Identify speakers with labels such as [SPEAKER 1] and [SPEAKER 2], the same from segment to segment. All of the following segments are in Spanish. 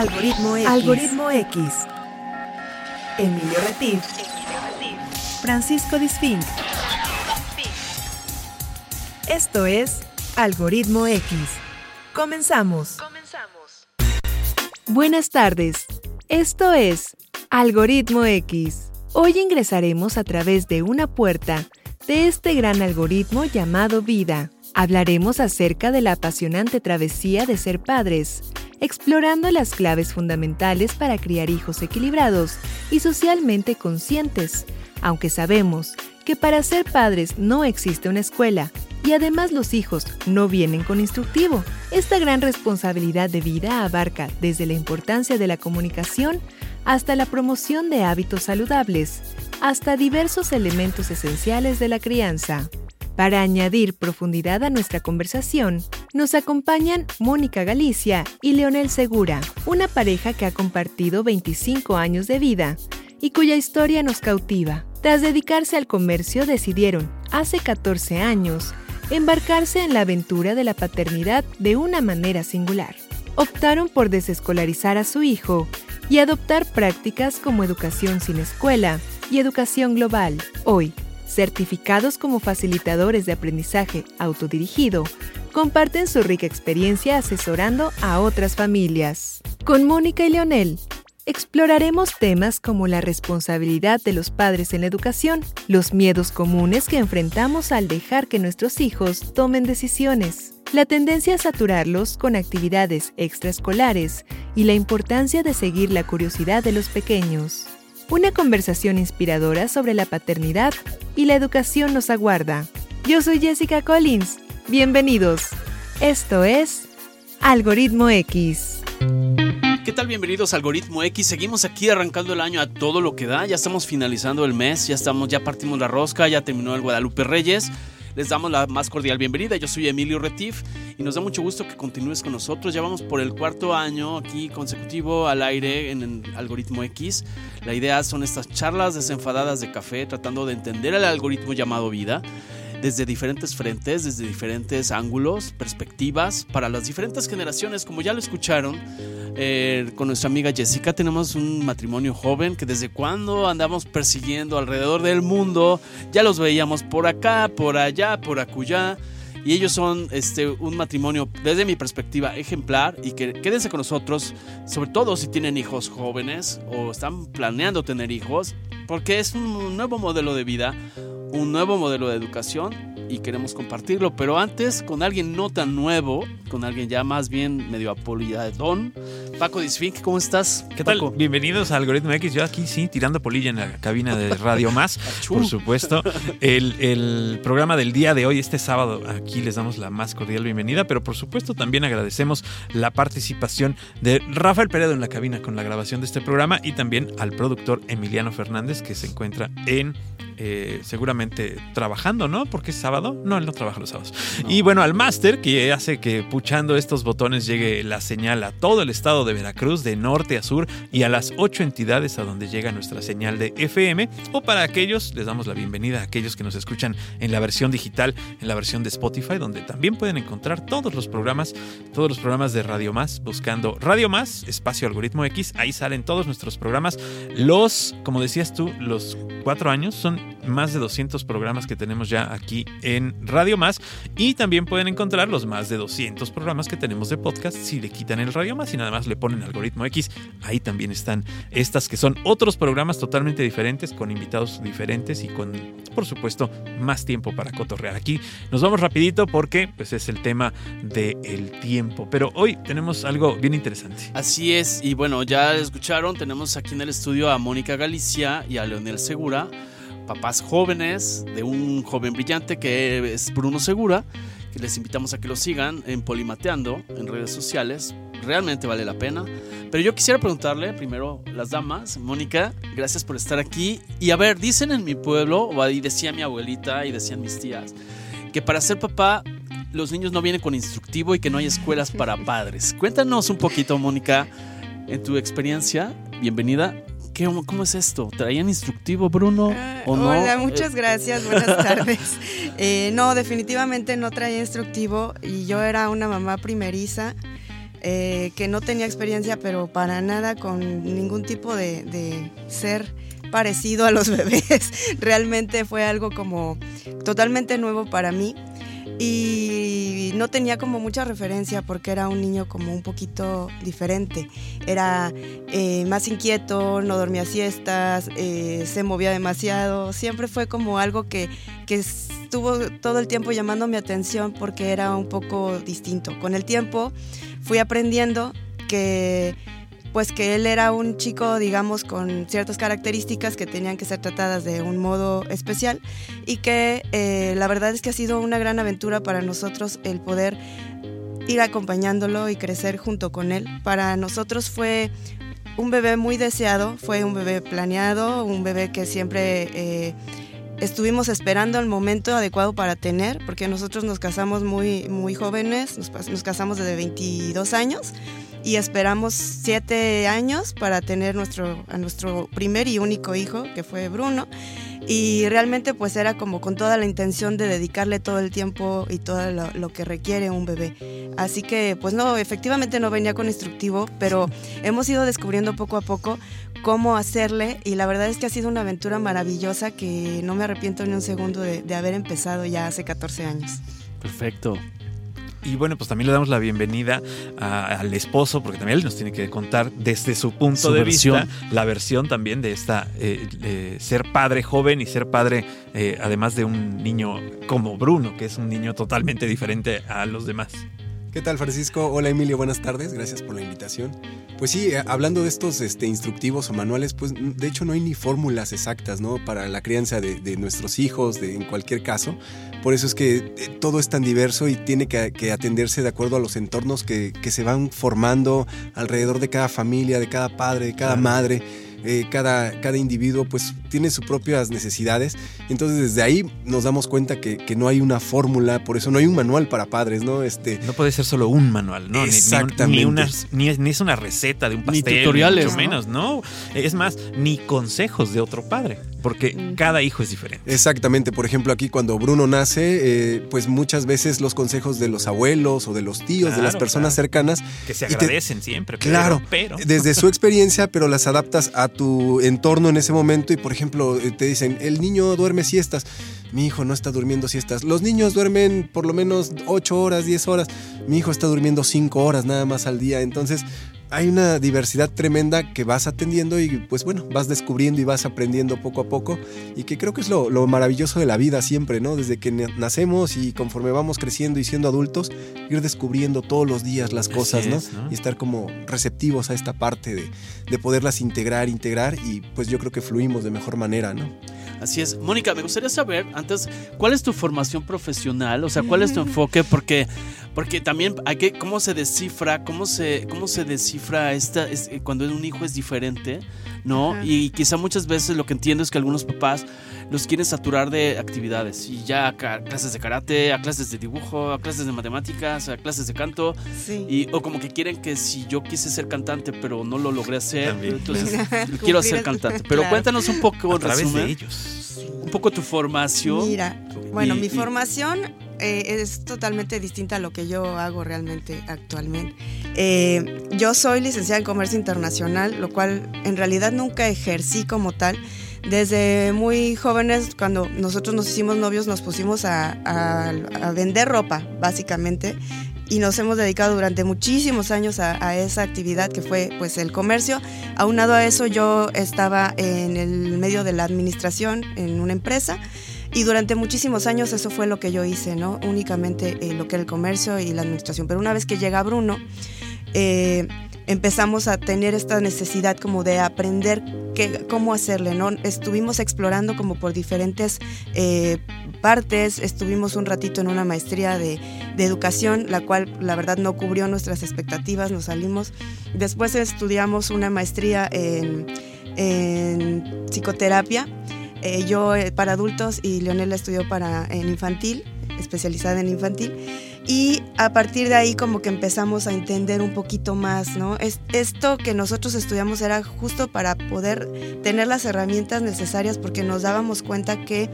[SPEAKER 1] Algoritmo X. Algoritmo X. Emilio Retif. Francisco Disfink. Esto es Algoritmo X. Comenzamos. Comenzamos. Buenas tardes. Esto es Algoritmo X. Hoy ingresaremos a través de una puerta de este gran algoritmo llamado vida. Hablaremos acerca de la apasionante travesía de ser padres, explorando las claves fundamentales para criar hijos equilibrados y socialmente conscientes, aunque sabemos que para ser padres no existe una escuela y además los hijos no vienen con instructivo. Esta gran responsabilidad de vida abarca desde la importancia de la comunicación hasta la promoción de hábitos saludables, hasta diversos elementos esenciales de la crianza. Para añadir profundidad a nuestra conversación, nos acompañan Mónica Galicia y Leonel Segura, una pareja que ha compartido 25 años de vida y cuya historia nos cautiva. Tras dedicarse al comercio decidieron, hace 14 años, embarcarse en la aventura de la paternidad de una manera singular. Optaron por desescolarizar a su hijo y adoptar prácticas como educación sin escuela y educación global. Hoy, certificados como facilitadores de aprendizaje autodirigido, comparten su rica experiencia asesorando a otras familias. Con Mónica y Leonel, exploraremos temas como la responsabilidad de los padres en la educación, los miedos comunes que enfrentamos al dejar que nuestros hijos tomen decisiones, la tendencia a saturarlos con actividades extraescolares y la importancia de seguir la curiosidad de los pequeños. Una conversación inspiradora sobre la paternidad y la educación nos aguarda. Yo soy Jessica Collins. Bienvenidos. Esto es Algoritmo X.
[SPEAKER 2] ¿Qué tal? Bienvenidos a Algoritmo X. Seguimos aquí arrancando el año a todo lo que da. Ya estamos finalizando el mes, ya estamos, ya partimos la rosca, ya terminó el Guadalupe Reyes. Les damos la más cordial bienvenida. Yo soy Emilio Retif y nos da mucho gusto que continúes con nosotros. Ya vamos por el cuarto año aquí consecutivo al aire en el algoritmo X. La idea son estas charlas desenfadadas de café tratando de entender el algoritmo llamado vida desde diferentes frentes, desde diferentes ángulos, perspectivas, para las diferentes generaciones, como ya lo escucharon. Eh, con nuestra amiga Jessica tenemos un matrimonio joven que desde cuando andamos persiguiendo alrededor del mundo, ya los veíamos por acá, por allá, por acullá. Y ellos son este, un matrimonio, desde mi perspectiva, ejemplar. Y que quédense con nosotros, sobre todo si tienen hijos jóvenes o están planeando tener hijos, porque es un nuevo modelo de vida, un nuevo modelo de educación y queremos compartirlo. Pero antes, con alguien no tan nuevo, con alguien ya más bien medio don Paco Disfink, ¿cómo estás?
[SPEAKER 3] ¿Qué tal? Bienvenidos a Algoritmo X. Yo aquí sí, tirando polilla en la cabina de Radio Más, por supuesto. El, el programa del día de hoy, este sábado, aquí les damos la más cordial bienvenida, pero por supuesto también agradecemos la participación de Rafael Peredo en la cabina con la grabación de este programa y también al productor Emiliano Fernández que se encuentra en eh, seguramente trabajando, ¿no? Porque es sábado. No, él no trabaja los sábados. Y bueno, al máster que hace que puchando estos botones llegue la señal a todo el estado de Veracruz, de norte a sur y a las ocho entidades a donde llega nuestra señal de FM. O para aquellos, les damos la bienvenida a aquellos que nos escuchan en la versión digital, en la versión de Spotify, donde también pueden encontrar todos los programas, todos los programas de Radio Más, buscando Radio Más, espacio algoritmo X. Ahí salen todos nuestros programas. Los, como decías tú, los cuatro años son más de 200 programas que tenemos ya aquí en Radio Más y también pueden encontrar los más de 200 programas que tenemos de podcast si le quitan el Radio Más y nada más le ponen algoritmo X. Ahí también están estas que son otros programas totalmente diferentes con invitados diferentes y con por supuesto más tiempo para cotorrear. Aquí nos vamos rapidito porque pues es el tema del tiempo, pero hoy tenemos algo bien interesante.
[SPEAKER 2] Así es y bueno, ya escucharon, tenemos aquí en el estudio a Mónica Galicia y a Leonel Segura papás jóvenes de un joven brillante que es Bruno Segura, que les invitamos a que lo sigan en Polimateando en redes sociales. Realmente vale la pena. Pero yo quisiera preguntarle primero las damas, Mónica, gracias por estar aquí. Y a ver, dicen en mi pueblo, ahí decía mi abuelita y decían mis tías, que para ser papá los niños no vienen con instructivo y que no hay escuelas para padres. Cuéntanos un poquito, Mónica, en tu experiencia. Bienvenida. ¿Cómo es esto? ¿Traían instructivo, Bruno?
[SPEAKER 4] Ah, ¿O no? Hola, muchas gracias, buenas tardes. Eh, no, definitivamente no traía instructivo y yo era una mamá primeriza. eh, que no tenía experiencia, pero para nada con ningún tipo de, de ser parecido a los bebés. Realmente fue algo como totalmente nuevo para mí y no tenía como mucha referencia porque era un niño como un poquito diferente. Era eh, más inquieto, no dormía siestas, eh, se movía demasiado. Siempre fue como algo que, que estuvo todo el tiempo llamando mi atención porque era un poco distinto. Con el tiempo fui aprendiendo que pues que él era un chico, digamos, con ciertas características que tenían que ser tratadas de un modo especial y que eh, la verdad es que ha sido una gran aventura para nosotros el poder ir acompañándolo y crecer junto con él. Para nosotros fue un bebé muy deseado, fue un bebé planeado, un bebé que siempre... Eh, estuvimos esperando el momento adecuado para tener, porque nosotros nos casamos muy, muy jóvenes, nos, casamos desde 22 años y esperamos siete años para tener nuestro, a nuestro primer y único hijo, que fue Bruno. Y realmente pues era como con toda la intención de dedicarle todo el tiempo y todo lo, que requiere un bebé. Así que pues no, efectivamente no venía con instructivo, pero hemos ido descubriendo poco a poco cómo hacerle y la verdad es que ha sido una aventura maravillosa que no me arrepiento ni un segundo de, de haber empezado ya hace 14 años.
[SPEAKER 2] Perfecto.
[SPEAKER 3] Y bueno, pues también le damos la bienvenida al esposo, porque también él nos tiene que contar desde su punto de vista la versión también de esta eh, ser padre joven y ser padre, eh, además de un niño como Bruno, que es un niño totalmente diferente a los demás.
[SPEAKER 5] ¿Qué tal, Francisco? Hola, Emilio, buenas tardes, gracias por la invitación. Pues sí, eh, hablando de estos este, instructivos o manuales, pues de hecho no hay ni fórmulas exactas, ¿no? Para la crianza de, nuestros hijos, de, en cualquier caso. Por eso es que eh, todo es tan diverso y tiene que, atenderse de acuerdo a los entornos que, que, se van formando alrededor de cada familia, de cada padre, de cada madre. Eh, cada, cada individuo pues tiene sus propias necesidades. Entonces desde ahí nos damos cuenta que, no hay una fórmula, por eso no hay un manual para padres, ¿no? Este,
[SPEAKER 3] no puede ser solo un manual, ¿no?
[SPEAKER 5] Exactamente.
[SPEAKER 3] Ni, ni, es una receta de un pastel. Ni tutoriales. Mucho menos, ¿no? Es más, ni consejos de otro padre porque cada hijo es diferente.
[SPEAKER 5] Exactamente, por ejemplo aquí cuando Bruno nace, eh, pues muchas veces los consejos de los abuelos o de los tíos, de las personas cercanas.
[SPEAKER 3] Que se agradecen siempre.
[SPEAKER 5] claro, pero. Desde su experiencia, pero las adaptas a tu entorno en ese momento y por ejemplo eh, te dicen, el niño duerme siestas, mi hijo no está durmiendo siestas, los niños duermen por lo menos 8 horas, 10 horas, mi hijo está durmiendo 5 horas nada más al día, entonces hay una diversidad tremenda que vas atendiendo y pues bueno, vas descubriendo y vas aprendiendo poco a poco y que creo que es lo, maravilloso de la vida siempre, ¿no? Desde que nacemos y conforme vamos creciendo y siendo adultos, ir descubriendo todos los días las cosas, ¿no? Y estar como receptivos a esta parte de, de poderlas integrar, integrar y pues yo creo que fluimos de mejor manera, ¿no?
[SPEAKER 2] Así es. Mónica, me gustaría saber antes, ¿cuál es tu formación profesional? O sea, ¿cuál es tu enfoque? Porque, porque también hay que, ¿cómo se descifra? ¿Cómo se, cómo se descifra esta, es, eh, cuando un hijo es diferente? ¿No? Y quizá muchas veces lo que entiendo es que algunos papás los quieren saturar de actividades. Y ya a clases de karate, a clases de dibujo, a clases de matemáticas, a clases de canto. Sí. Y, o como que quieren que si yo quise ser cantante, pero no lo logré hacer, entonces quiero ser cantante. Pero cuéntanos un poco,
[SPEAKER 3] a través de ellos
[SPEAKER 2] un poco tu formación.
[SPEAKER 4] Mira, bueno, mi formación eh, es totalmente distinta a lo que yo hago realmente actualmente. Eh, yo soy licenciada en Comercio Internacional, lo cual en realidad nunca ejercí como tal. Desde muy jóvenes, cuando nosotros nos hicimos novios, nos pusimos a, a vender ropa, básicamente y nos hemos dedicado durante muchísimos años a, esa actividad que fue pues el comercio. Aunado a eso yo estaba en el medio de la administración en una empresa y durante muchísimos años eso fue lo que yo hice, ¿no? Únicamente eh, lo que era el comercio y la administración. Pero una vez que llega Bruno, eh, empezamos a tener esta necesidad como de aprender qué, cómo hacerle, ¿no? Estuvimos explorando como por diferentes eh, partes, estuvimos un ratito en una maestría de, educación, la cual la verdad no cubrió nuestras expectativas, nos salimos. Después estudiamos una maestría en, psicoterapia, eh, yo eh, para adultos y Leonela estudió para, en infantil, especializada en infantil. Y a partir de ahí como que empezamos a entender un poquito más, ¿no? esto que nosotros estudiamos era justo para poder tener las herramientas necesarias porque nos dábamos cuenta que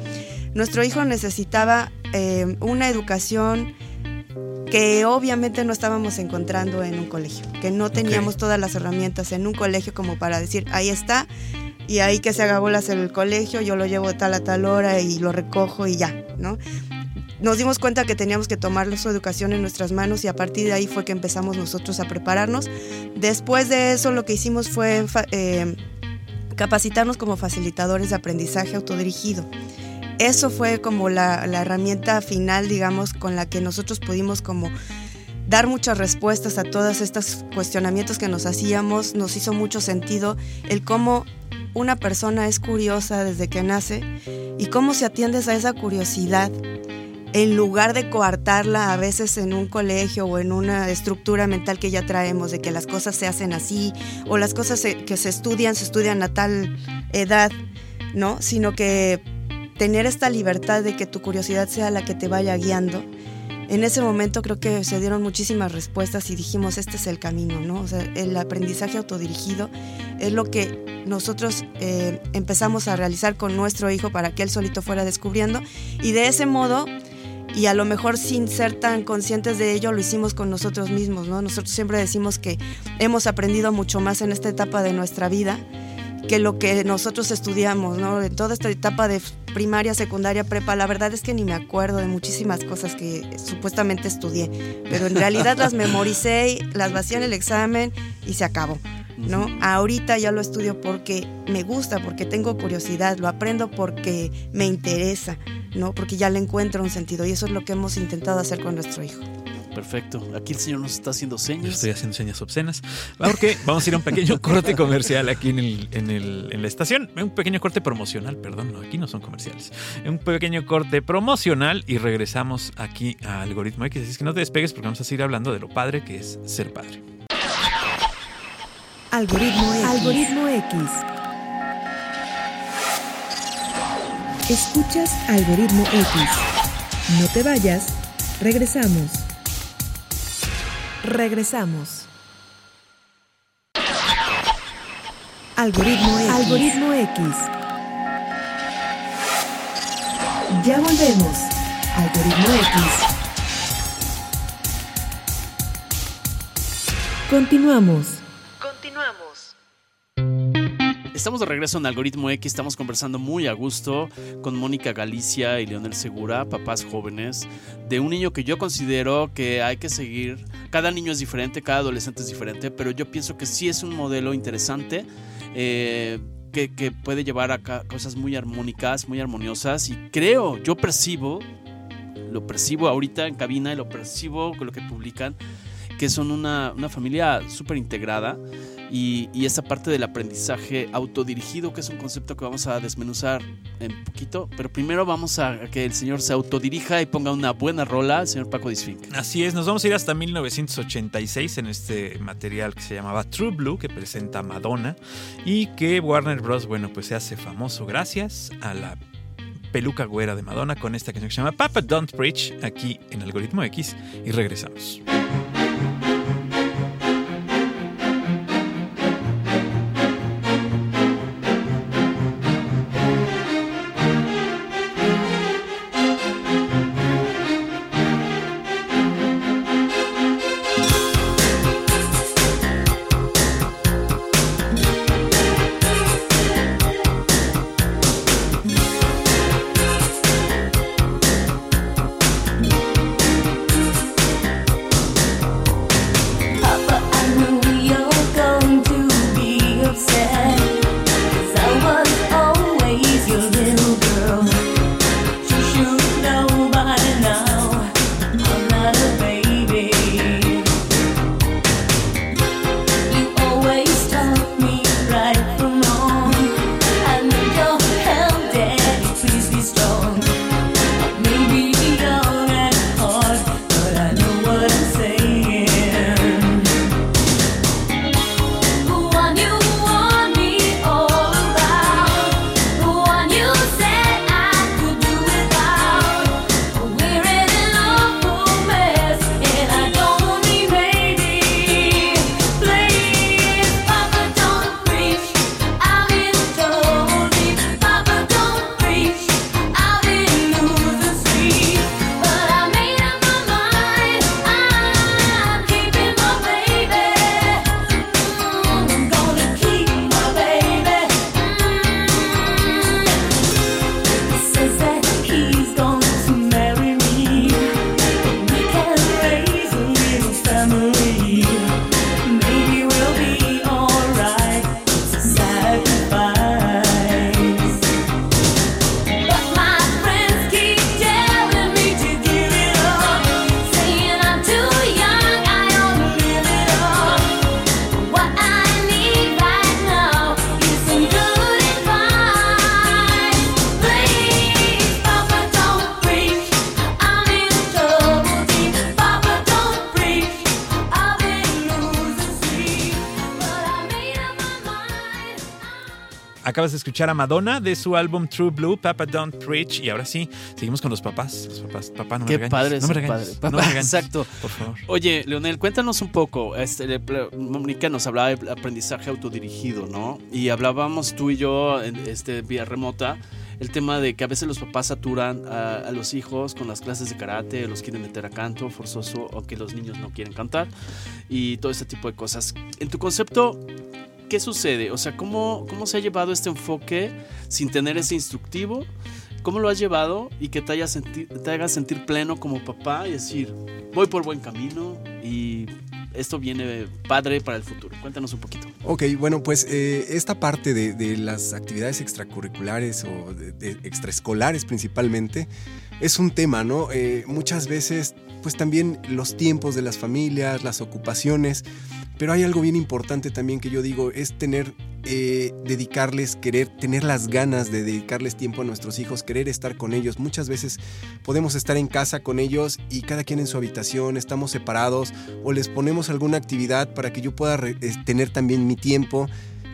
[SPEAKER 4] nuestro hijo necesitaba eh, una educación que obviamente no estábamos encontrando en un colegio, que no teníamos todas las herramientas en un colegio como para decir, ahí está, y ahí que se haga bolas en el colegio, yo lo llevo tal a tal hora y lo recojo y ya, ¿no? Nos dimos cuenta que teníamos que tomar su educación en nuestras manos y a partir de ahí fue que empezamos nosotros a prepararnos. Después de eso lo que hicimos fue eh, capacitarnos como facilitadores de aprendizaje autodirigido. Eso fue como la, la herramienta final, digamos, con la que nosotros pudimos como dar muchas respuestas a todos estos cuestionamientos que nos hacíamos. Nos hizo mucho sentido el cómo una persona es curiosa desde que nace y cómo se atiendes a esa curiosidad en lugar de coartarla a veces en un colegio o en una estructura mental que ya traemos de que las cosas se hacen así o las cosas que se estudian se estudian a tal edad, ¿no? Sino que tener esta libertad de que tu curiosidad sea la que te vaya guiando. En ese momento creo que se dieron muchísimas respuestas y dijimos, este es el camino, ¿no? O sea, el aprendizaje autodirigido es lo que nosotros eh, empezamos a realizar con nuestro hijo para que él solito fuera descubriendo y de ese modo y a lo mejor sin ser tan conscientes de ello lo hicimos con nosotros mismos, ¿no? Nosotros siempre decimos que hemos aprendido mucho más en esta etapa de nuestra vida que lo que nosotros estudiamos, ¿no? En toda esta etapa de primaria, secundaria, prepa, la verdad es que ni me acuerdo de muchísimas cosas que supuestamente estudié, pero en realidad las memoricé, las vacié en el examen y se acabó. ¿no? Ahorita ya lo estudio porque me gusta, porque tengo curiosidad, lo aprendo porque me interesa, ¿no? Porque ya le encuentro un sentido y eso es lo que hemos intentado hacer con nuestro hijo.
[SPEAKER 2] Perfecto. Aquí el señor nos está haciendo señas. Yo
[SPEAKER 3] estoy haciendo señas obscenas. Porque vamos a ir a un pequeño corte comercial aquí en, el, en, el, en la estación. Un pequeño corte promocional, perdón, no, aquí no son comerciales. Un pequeño corte promocional y regresamos aquí a Algoritmo X. Así es que no te despegues porque vamos a seguir hablando de lo padre que es ser padre.
[SPEAKER 1] Algoritmo X. Algoritmo X. Escuchas Algoritmo X. No te vayas. Regresamos. Regresamos. Algoritmo X. Algoritmo X. Ya volvemos. Algoritmo X. Continuamos.
[SPEAKER 2] Estamos de regreso en Algoritmo X, estamos conversando muy a gusto con Mónica Galicia y Leonel Segura, papás jóvenes, de un niño que yo considero que hay que seguir. Cada niño es diferente, cada adolescente es diferente, pero yo pienso que sí es un modelo interesante. Eh, que, que, puede llevar a cosas muy armónicas, muy armoniosas y creo, yo percibo, lo percibo ahorita en cabina y lo percibo con lo que publican, que son una, una familia súper integrada y, esa parte del aprendizaje autodirigido, que es un concepto que vamos a desmenuzar en poquito, pero primero vamos a que el señor se autodirija y ponga una buena rola, el señor Paco Disfink.
[SPEAKER 3] Así es, nos vamos a ir hasta 1986 en este material que se llamaba True Blue, que presenta Madonna y que Warner Bros., bueno, pues se hace famoso gracias a la peluca güera de Madonna con esta canción que se llama Papa Don't Preach, aquí en Algoritmo X, y regresamos. Acabas de escuchar a Madonna de su álbum True Blue, Papa Don't Preach. Y ahora sí, seguimos con los papás. Los papás, papá, no me
[SPEAKER 2] Qué padre,
[SPEAKER 3] no me
[SPEAKER 2] padre. Exacto. Por favor. Oye, Leonel, cuéntanos un poco. Este, Mónica nos hablaba de aprendizaje autodirigido, ¿no? Y hablábamos tú y yo en este, vía remota el tema de que a veces los papás saturan a, los hijos con las clases de karate, los quieren meter a canto forzoso o que los niños no quieren cantar y todo este tipo de cosas. En tu concepto, ¿qué sucede? O sea, ¿cómo, cómo se ha llevado este enfoque sin tener ese instructivo? ¿Cómo lo has llevado y que te, haya te haga sentir pleno como papá y decir, voy por buen camino y esto viene padre para el futuro. Cuéntanos un poquito.
[SPEAKER 5] Ok, bueno, pues eh, esta parte de, las actividades extracurriculares o de, extraescolares principalmente es un tema, ¿no? Eh, muchas veces, pues también los tiempos de las familias, las ocupaciones, pero hay algo bien importante también que yo digo, es tener eh, dedicarles, querer, tener las ganas de dedicarles tiempo a nuestros hijos, querer estar con ellos. Muchas veces podemos estar en casa con ellos y cada quien en su habitación, estamos separados o les ponemos alguna actividad para que yo pueda eh, tener también mi tiempo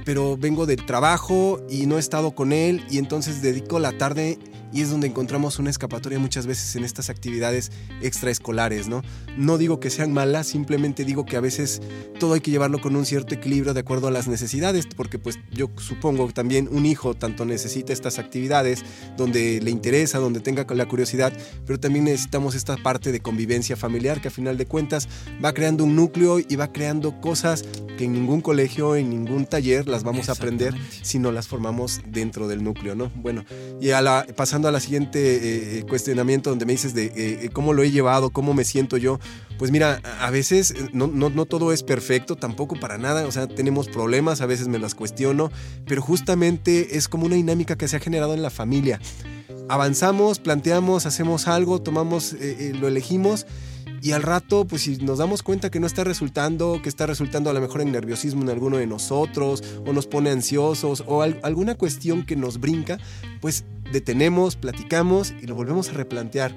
[SPEAKER 5] pero vengo del trabajo y no he estado con él y entonces dedico la tarde y es donde encontramos una escapatoria muchas veces en estas actividades extraescolares, ¿no? No digo que sean malas, simplemente digo que a veces todo hay que llevarlo con un cierto equilibrio de acuerdo a las necesidades, porque pues yo supongo que también un hijo tanto necesita estas actividades donde le interesa, donde tenga la curiosidad, pero también necesitamos esta parte de convivencia familiar que a final de cuentas va creando un núcleo y va creando cosas que en ningún colegio, en ningún taller las vamos a aprender si no las formamos dentro del núcleo, ¿no? Bueno, y a la, pasando a la siguiente eh, eh, cuestionamiento donde me dices de eh, cómo lo he llevado, cómo me siento yo, pues mira, a veces no, no, no, todo es perfecto, tampoco para nada, o sea, tenemos problemas, a veces me las cuestiono, pero justamente es como una dinámica que se ha generado en la familia. Avanzamos, planteamos, hacemos algo, tomamos, lo elegimos y al rato, pues si nos damos cuenta que no está resultando, que está resultando a lo mejor en nerviosismo en alguno de nosotros, o nos pone ansiosos, o alguna cuestión que nos brinca, pues detenemos, platicamos y lo volvemos a replantear.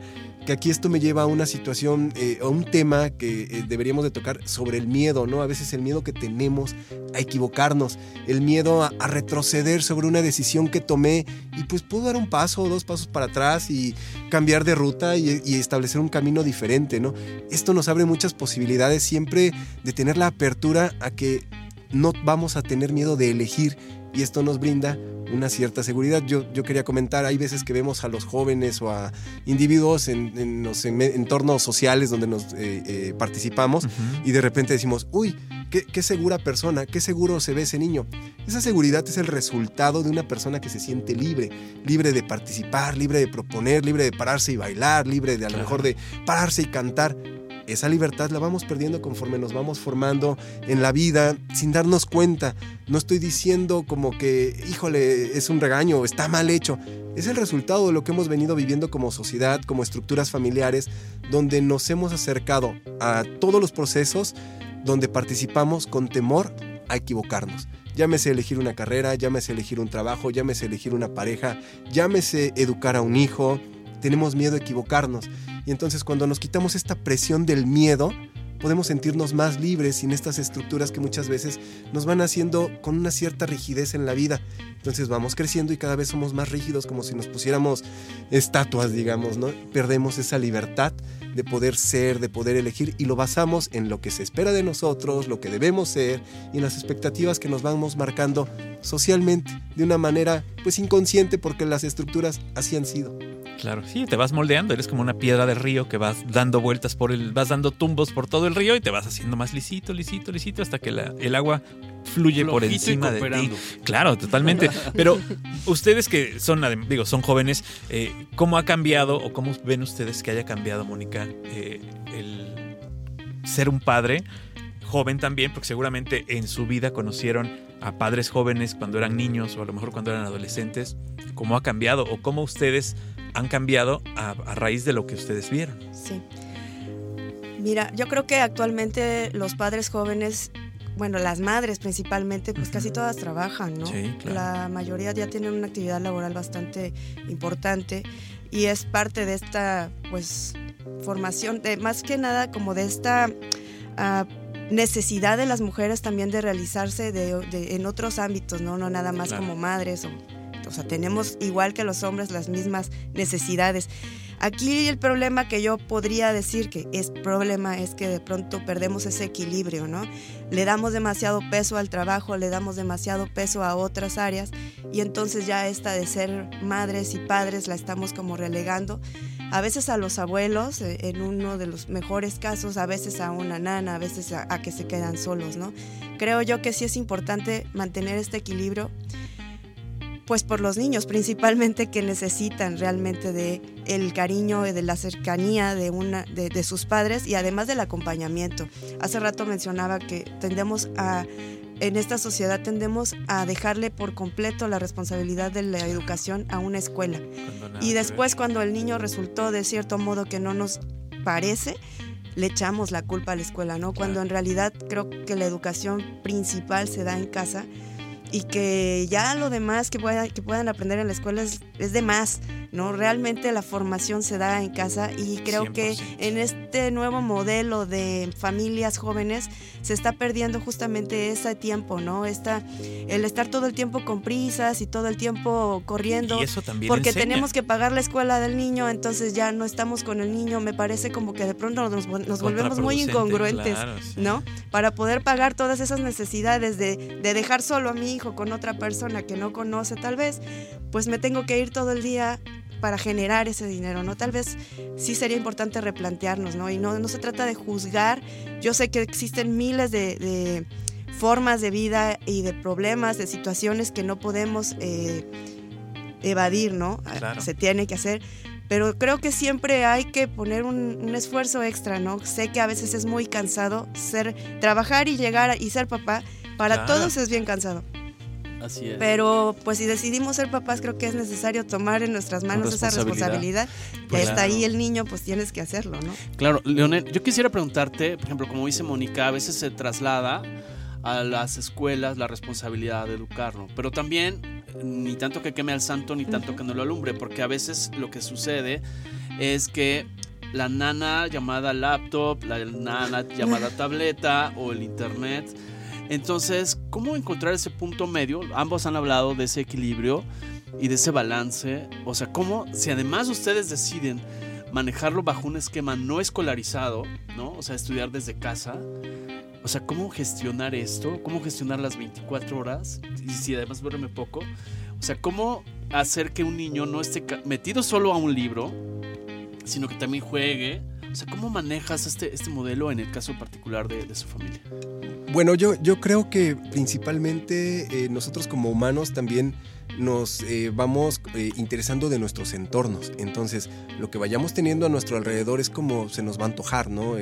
[SPEAKER 5] Que aquí esto me lleva a una situación, eh, a un tema que eh, deberíamos de tocar sobre el miedo, ¿no? A veces el miedo que tenemos a equivocarnos, el miedo a, retroceder sobre una decisión que tomé y pues puedo dar un paso o dos pasos para atrás y cambiar de ruta y, y establecer un camino diferente, ¿no? Esto nos abre muchas posibilidades siempre de tener la apertura a que no vamos a tener miedo de elegir y esto nos brinda una cierta seguridad. Yo, yo quería comentar, hay veces que vemos a los jóvenes o a individuos en, los entornos sociales donde nos eh, eh, participamos y de repente decimos, uy, qué, segura persona, qué seguro se ve ese niño. Esa seguridad es el resultado de una persona que se siente libre, libre de participar, libre de proponer, libre de pararse y bailar, libre de a lo mejor de pararse y cantar esa libertad la vamos perdiendo conforme nos vamos formando en la vida sin darnos cuenta. No estoy diciendo como que, híjole, es un regaño, está mal hecho. Es el resultado de lo que hemos venido viviendo como sociedad, como estructuras familiares, donde nos hemos acercado a todos los procesos donde participamos con temor a equivocarnos. Llámese elegir una carrera, llámese elegir un trabajo, llámese elegir una pareja, llámese educar a un hijo. Tenemos miedo a equivocarnos y entonces cuando nos quitamos esta presión del miedo, podemos sentirnos más libres sin estas estructuras que muchas veces nos van haciendo con una cierta rigidez en la vida. Entonces vamos creciendo y cada vez somos más rígidos como si nos pusiéramos estatuas, digamos, ¿no? Perdemos esa libertad de poder ser, de poder elegir y lo basamos en lo que se espera de nosotros, lo que debemos ser y en las expectativas que nos vamos marcando socialmente de una manera pues inconsciente porque las estructuras así han sido.
[SPEAKER 3] Claro, sí, te vas moldeando, eres como una piedra de río que vas dando vueltas por el, vas dando tumbos por todo el río y te vas haciendo más lisito, lisito, lisito hasta que el agua fluye por encima de ti. Claro, totalmente. Pero ustedes que son, digo, son jóvenes, eh, ¿cómo ha cambiado o cómo ven ustedes que haya cambiado, Mónica, eh, el ser un padre? joven también, porque seguramente en su vida conocieron a padres jóvenes cuando eran niños o a lo mejor cuando eran adolescentes, cómo ha cambiado o cómo ustedes han cambiado a, raíz de lo que ustedes vieron.
[SPEAKER 4] Sí. Mira, yo creo que actualmente los padres jóvenes, bueno, las madres principalmente, pues casi todas trabajan, ¿no? Sí, claro. La mayoría ya tienen una actividad laboral bastante importante y es parte de esta, pues, formación, de, más que nada como de esta... Ah, necesidad de las mujeres también de realizarse en otros ámbitos, ¿no? No nada más como madres o, o sea, tenemos igual que los hombres las mismas necesidades. Aquí el problema que yo podría decir que es problema es que de pronto perdemos ese equilibrio, ¿no? Le damos demasiado peso al trabajo, le damos demasiado peso a otras áreas y entonces ya esta de ser madres y padres la estamos como relegando. A veces a los abuelos, eh, en uno de los mejores casos, a veces a una nana, a veces a, a que se quedan solos, ¿no? Creo yo que sí es importante mantener este equilibrio pues por los niños principalmente que necesitan realmente de el cariño y de la cercanía de una de, sus padres y además del acompañamiento. Hace rato mencionaba que tendemos a en esta sociedad tendemos a dejarle por completo la responsabilidad de la educación a una escuela. Y después cuando el niño resultó de cierto modo que no nos parece, le echamos la culpa a la escuela, ¿no? Cuando en realidad creo que la educación principal se da en casa y que ya lo demás que, que puedan aprender en la escuela es, es, de más, ¿no? Realmente la formación se da en casa y creo que en este nuevo modelo de familias jóvenes se está perdiendo justamente ese tiempo, ¿no? Esta, el estar todo el tiempo con prisas y todo el tiempo corriendo.
[SPEAKER 3] eso también
[SPEAKER 4] porque tenemos que pagar la escuela del niño, entonces ya no estamos con el niño. Me parece como que de pronto nos, nos volvemos muy incongruentes, ¿no? Para poder pagar todas esas necesidades de, de dejar solo a mi hijo con otra persona que no conoce tal vez, pues me tengo que ir todo el día para generar ese dinero, ¿no? Tal vez sí sería importante replantearnos, ¿no? Y no, no se trata de juzgar. Yo sé que existen miles de, formas de vida y de problemas, de situaciones que no podemos eh, evadir, ¿no? Se tiene que hacer. Pero creo que siempre hay que poner un, esfuerzo extra, ¿no? Sé que a veces es muy cansado ser, trabajar y llegar y ser papá. Para todos es bien cansado. Pero pues si decidimos ser papás, creo que es necesario tomar en nuestras manos esa responsabilidad. pues, está ahí el niño, pues tienes que hacerlo, ¿no?
[SPEAKER 2] Claro, Leonel, yo quisiera preguntarte, por ejemplo, como dice Mónica, a veces se traslada a las escuelas la responsabilidad de educarlo, pero también ni tanto que queme al santo ni tanto que no lo alumbre, porque a veces lo que sucede es que la nana llamada laptop, la nana llamada tableta o el internet entonces, ¿cómo encontrar ese punto medio? Ambos han hablado de ese equilibrio y de ese balance. O sea, ¿cómo, si además ustedes deciden manejarlo bajo un esquema no escolarizado, ¿no? O sea, estudiar desde casa. O sea, ¿cómo gestionar esto? ¿Cómo gestionar las 24 horas? Y si además duerme poco. O sea, ¿cómo hacer que un niño no esté metido solo a un libro, sino que también juegue? O sea, ¿cómo manejas este, este modelo en el caso particular de, su familia?
[SPEAKER 5] Bueno, yo, yo creo que principalmente eh, nosotros como humanos también nos eh, vamos eh, interesando de nuestros entornos. Entonces, lo que vayamos teniendo a nuestro alrededor es como se nos va a antojar, ¿no?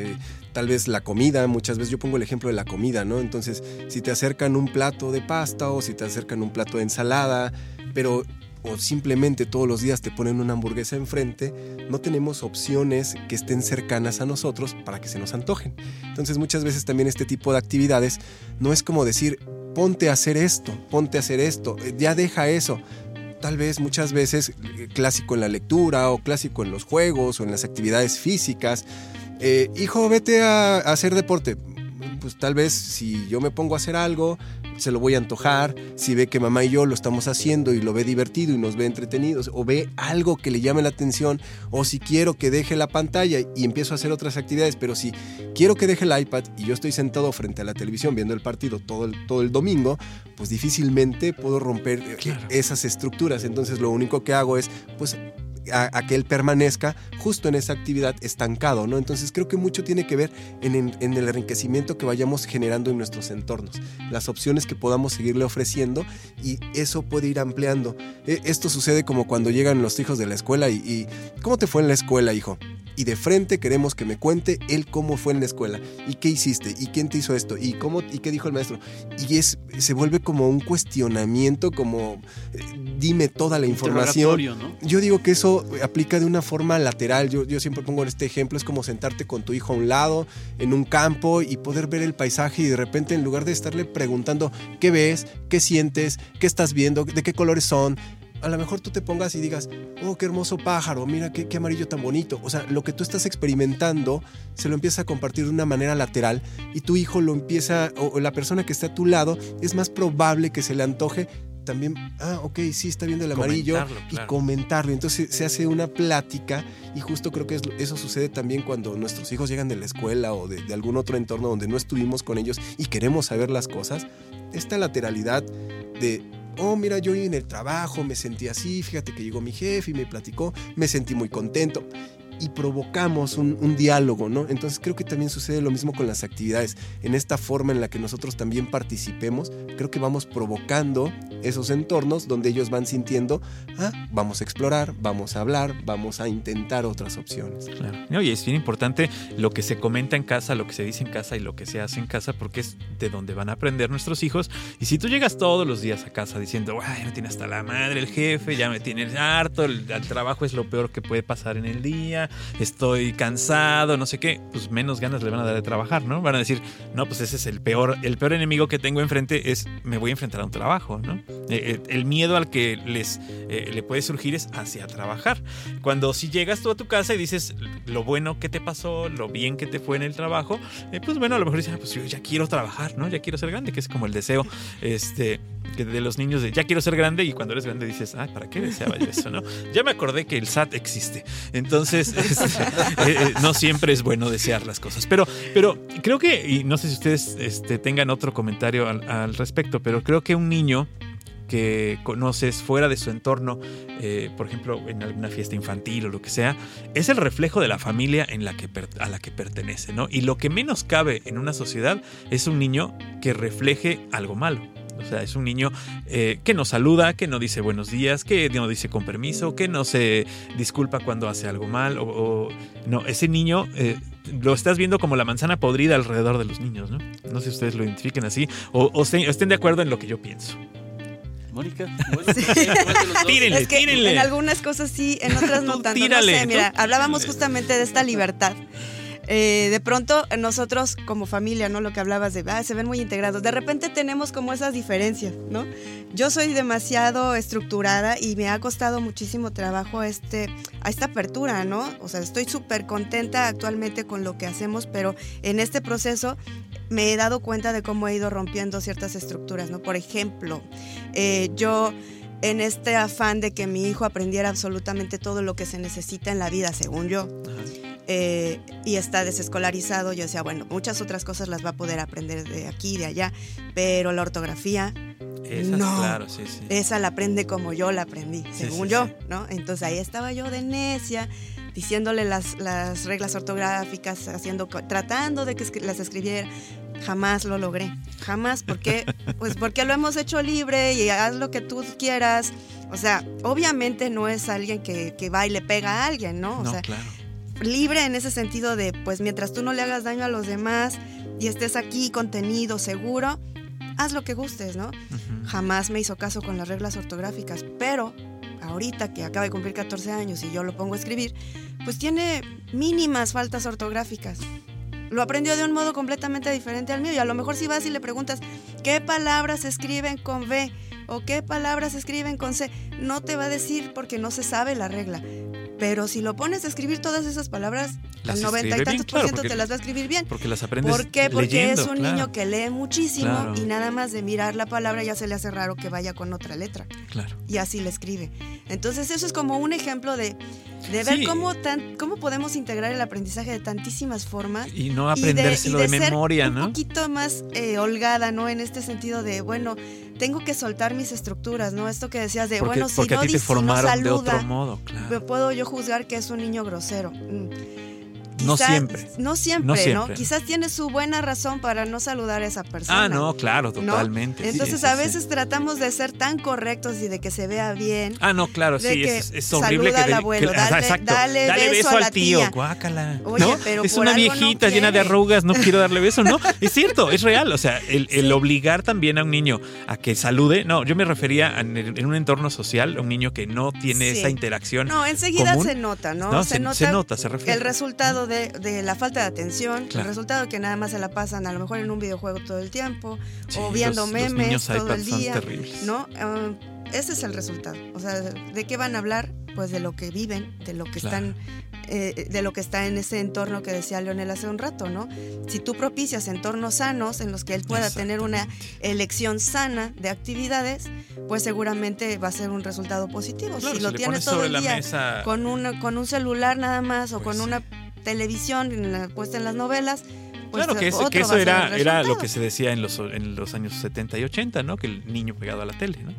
[SPEAKER 5] tal vez la comida, muchas veces yo pongo el ejemplo de la comida, ¿no? Entonces, si te acercan un plato de pasta o si te acercan un plato de ensalada, pero o simplemente todos los días te ponen una hamburguesa enfrente, no tenemos opciones que estén cercanas a nosotros para que se nos antojen. Entonces muchas veces también este tipo de actividades no es como decir, ponte a hacer esto, ponte a hacer esto, eh, ya deja eso. Tal vez muchas veces eh, clásico en la lectura o clásico en los juegos o en las actividades físicas. Eh, hijo, vete a hacer deporte pues tal vez si yo me pongo a hacer algo, se lo voy a antojar, si ve que mamá y yo lo estamos haciendo y lo ve divertido y nos ve entretenidos, o ve algo que le llame la atención, o si quiero que deje la pantalla y empiezo a hacer otras actividades, pero si quiero que deje el iPad y yo estoy sentado frente a la televisión viendo el partido todo el, todo el domingo, pues difícilmente puedo romper eh, esas estructuras. Entonces lo único que hago es, pues a, que él permanezca justo en esa actividad estancado, ¿no? Entonces creo que mucho tiene que ver en, el enriquecimiento que vayamos generando en nuestros entornos, las opciones que podamos seguirle ofreciendo y eso puede ir ampliando. E, esto sucede como cuando llegan los hijos de la escuela y ¿cómo te fue en la escuela, hijo? Y de frente queremos que me cuente él cómo fue en la escuela y qué hiciste y quién te hizo esto y cómo y qué dijo el maestro. Y es se vuelve como un cuestionamiento como eh, dime toda la información. Yo digo que eso aplica de una forma lateral. Yo, yo siempre pongo este ejemplo es como sentarte con tu hijo a un lado en un campo y poder ver el paisaje y de repente en lugar de estarle preguntando qué ves qué sientes qué estás viendo de qué colores son a lo mejor tú te pongas y digas, oh, qué hermoso pájaro, mira qué, qué amarillo tan bonito. O sea, lo que tú estás experimentando se lo empieza a compartir de una manera lateral y tu hijo lo empieza, o la persona que está a tu lado, es más probable que se le antoje también, ah, ok, sí, está viendo el amarillo y comentarlo. Entonces se hace una plática y justo creo que eso sucede también cuando nuestros hijos llegan de la escuela o de, algún otro entorno donde no estuvimos con ellos y queremos saber las cosas. Esta lateralidad de, oh, mira, yo en el trabajo me sentí así, fíjate que llegó mi jefe y me platicó, me sentí muy contento y provocamos un, diálogo, ¿no? Entonces creo que también sucede lo mismo con las actividades. En esta forma en la que nosotros también participemos, creo que vamos provocando esos entornos donde ellos van sintiendo, ah, vamos a explorar, vamos a hablar, vamos a intentar otras opciones.
[SPEAKER 3] Claro. Y es bien importante lo que se comenta en casa, lo que se dice en casa y lo que se hace en casa, porque es de donde van a aprender nuestros hijos. Y si tú llegas todos los días a casa diciendo, ay, me tiene hasta la madre el jefe, ya me tiene harto, el trabajo es lo peor que puede pasar en el día, estoy cansado, no sé qué, pues menos ganas le van a dar de trabajar, ¿no? Van a decir, no, pues ese es el peor, el peor enemigo que tengo enfrente es, me voy a enfrentar a un trabajo, ¿no? Eh, eh, el miedo al que les eh, le puede surgir es hacia trabajar. Cuando si llegas tú a tu casa y dices lo bueno que te pasó, lo bien que te fue en el trabajo, pues bueno, a lo mejor dices, ah, pues yo ya quiero trabajar, ¿no? Ya quiero ser grande, que es como el deseo, este, de los niños de ya quiero ser grande y cuando eres grande dices, ah, ¿para qué deseaba yo eso, no? Ya me acordé que el SAT existe. Entonces, no siempre es bueno desear las cosas. Pero, pero creo que, y no sé si ustedes este, tengan otro comentario al, respecto, pero creo que un niño que conoces fuera de su entorno, eh, por ejemplo, en alguna fiesta infantil o lo que sea, es el reflejo de la familia en la que a la que pertenece, ¿no? Y lo que menos cabe en una sociedad es un niño que refleje algo malo. O sea, es un niño eh, que no saluda, que no dice buenos días, que no dice con permiso, que no se disculpa cuando hace algo mal. O, no, ese niño eh, lo estás viendo como la manzana podrida alrededor de los niños, ¿no? No sé si ustedes lo identifiquen así o, estén, de acuerdo en lo que yo pienso.
[SPEAKER 2] Mónica,
[SPEAKER 4] tírenle, tírenle. En algunas cosas sí, en otras no tanto. no sé, mira, hablábamos justamente de esta libertad eh, de pronto nosotros como familia, ¿no? Lo que hablabas de, ah, se ven muy integrados. De repente tenemos como esas diferencias, ¿no? Yo soy demasiado estructurada y me ha costado muchísimo trabajo este, a esta apertura, ¿no? O sea, estoy súper contenta actualmente con lo que hacemos, pero en este proceso me he dado cuenta de cómo he ido rompiendo ciertas estructuras, ¿no? Por ejemplo, eh, yo en este afán de que mi hijo aprendiera absolutamente todo lo que se necesita en la vida, según yo. Eh, y está desescolarizado, yo decía, bueno, muchas otras cosas las va a poder aprender de aquí, de allá, pero la ortografía, esa, no, claro, sí, sí. esa la aprende como yo la aprendí, según yo, ¿no? Entonces ahí estaba yo de necia, diciéndole las, las reglas ortográficas, haciendo, tratando de que las escribiera. Jamás lo logré, jamás, porque pues porque lo hemos hecho libre y haz lo que tú quieras. O sea, obviamente no es alguien que, que va y le pega a alguien, ¿no? O sea, claro libre en ese sentido de, pues mientras tú no le hagas daño a los demás y estés aquí contenido, seguro, haz lo que gustes, ¿no? Jamás me hizo caso con las reglas ortográficas, pero ahorita que acaba de cumplir 14 años y yo lo pongo a escribir, pues tiene mínimas faltas ortográficas. Lo aprendió de un modo completamente diferente al mío y a lo mejor si vas y le preguntas, ¿qué palabras se escriben con V? o qué palabras se escriben con C, no te va a decir porque no se sabe la regla. Pero si lo pones a escribir todas esas palabras, el noventa y tantos por ciento te las va a escribir bien.
[SPEAKER 3] Porque las aprendes.
[SPEAKER 4] ¿Por qué? Porque es un niño que lee muchísimo y nada más de mirar la palabra ya se le hace raro que vaya con otra letra.
[SPEAKER 3] Claro.
[SPEAKER 4] Y así le escribe. Entonces, eso es como un ejemplo de, de ver cómo, tan, cómo podemos integrar el aprendizaje de tantísimas formas.
[SPEAKER 3] Y no aprendérselo de, memoria, ¿no?
[SPEAKER 4] Un poquito más eh, holgada, ¿no? En este sentido de, bueno, tengo que soltar mis estructuras, ¿no? Esto que decías de, bueno, si no, dice, no saluda, de otro modo, claro. puedo yo juzgar que es un niño grosero. Mm
[SPEAKER 3] no siempre.
[SPEAKER 4] No siempre, ¿no? Quizás tiene su buena razón para no saludar a esa persona.
[SPEAKER 3] Ah, no, claro, totalmente.
[SPEAKER 4] Entonces a veces tratamos de ser tan correctos y de que se vea bien.
[SPEAKER 3] Ah, no, claro, sí, es, es, horrible
[SPEAKER 4] que al abuelo, dale, dale, beso, al tío,
[SPEAKER 3] guácala. Oye, pero es una viejita llena de arrugas, no quiero darle beso, no, es cierto, es real, o sea, el, obligar también a un niño a que salude, no, yo me refería en, un entorno social, a un niño que no tiene esa interacción.
[SPEAKER 4] No, enseguida se nota, ¿no?
[SPEAKER 3] se, nota, se nota, se refiere.
[SPEAKER 4] El resultado de de, la falta de atención, el resultado que nada más se la pasan a lo mejor en un videojuego todo el tiempo, o viendo memes todo el día, ¿no? Ah, ese es el resultado. O sea, ¿de qué van a hablar? Pues de lo que viven, de lo que están eh, de lo que está en ese entorno que decía Leonel hace un rato, ¿no? Si tú propicias entornos sanos en los que él pueda tener una elección sana de actividades, pues seguramente va a ser un resultado positivo. si lo tiene todo el día con, una, con un celular nada más o con pues una televisión puesta en las novelas,
[SPEAKER 3] pues, claro, que, eso era, era lo que se decía en los, en los años 70 y 80, ¿no? Que el niño pegado a la tele, ¿no?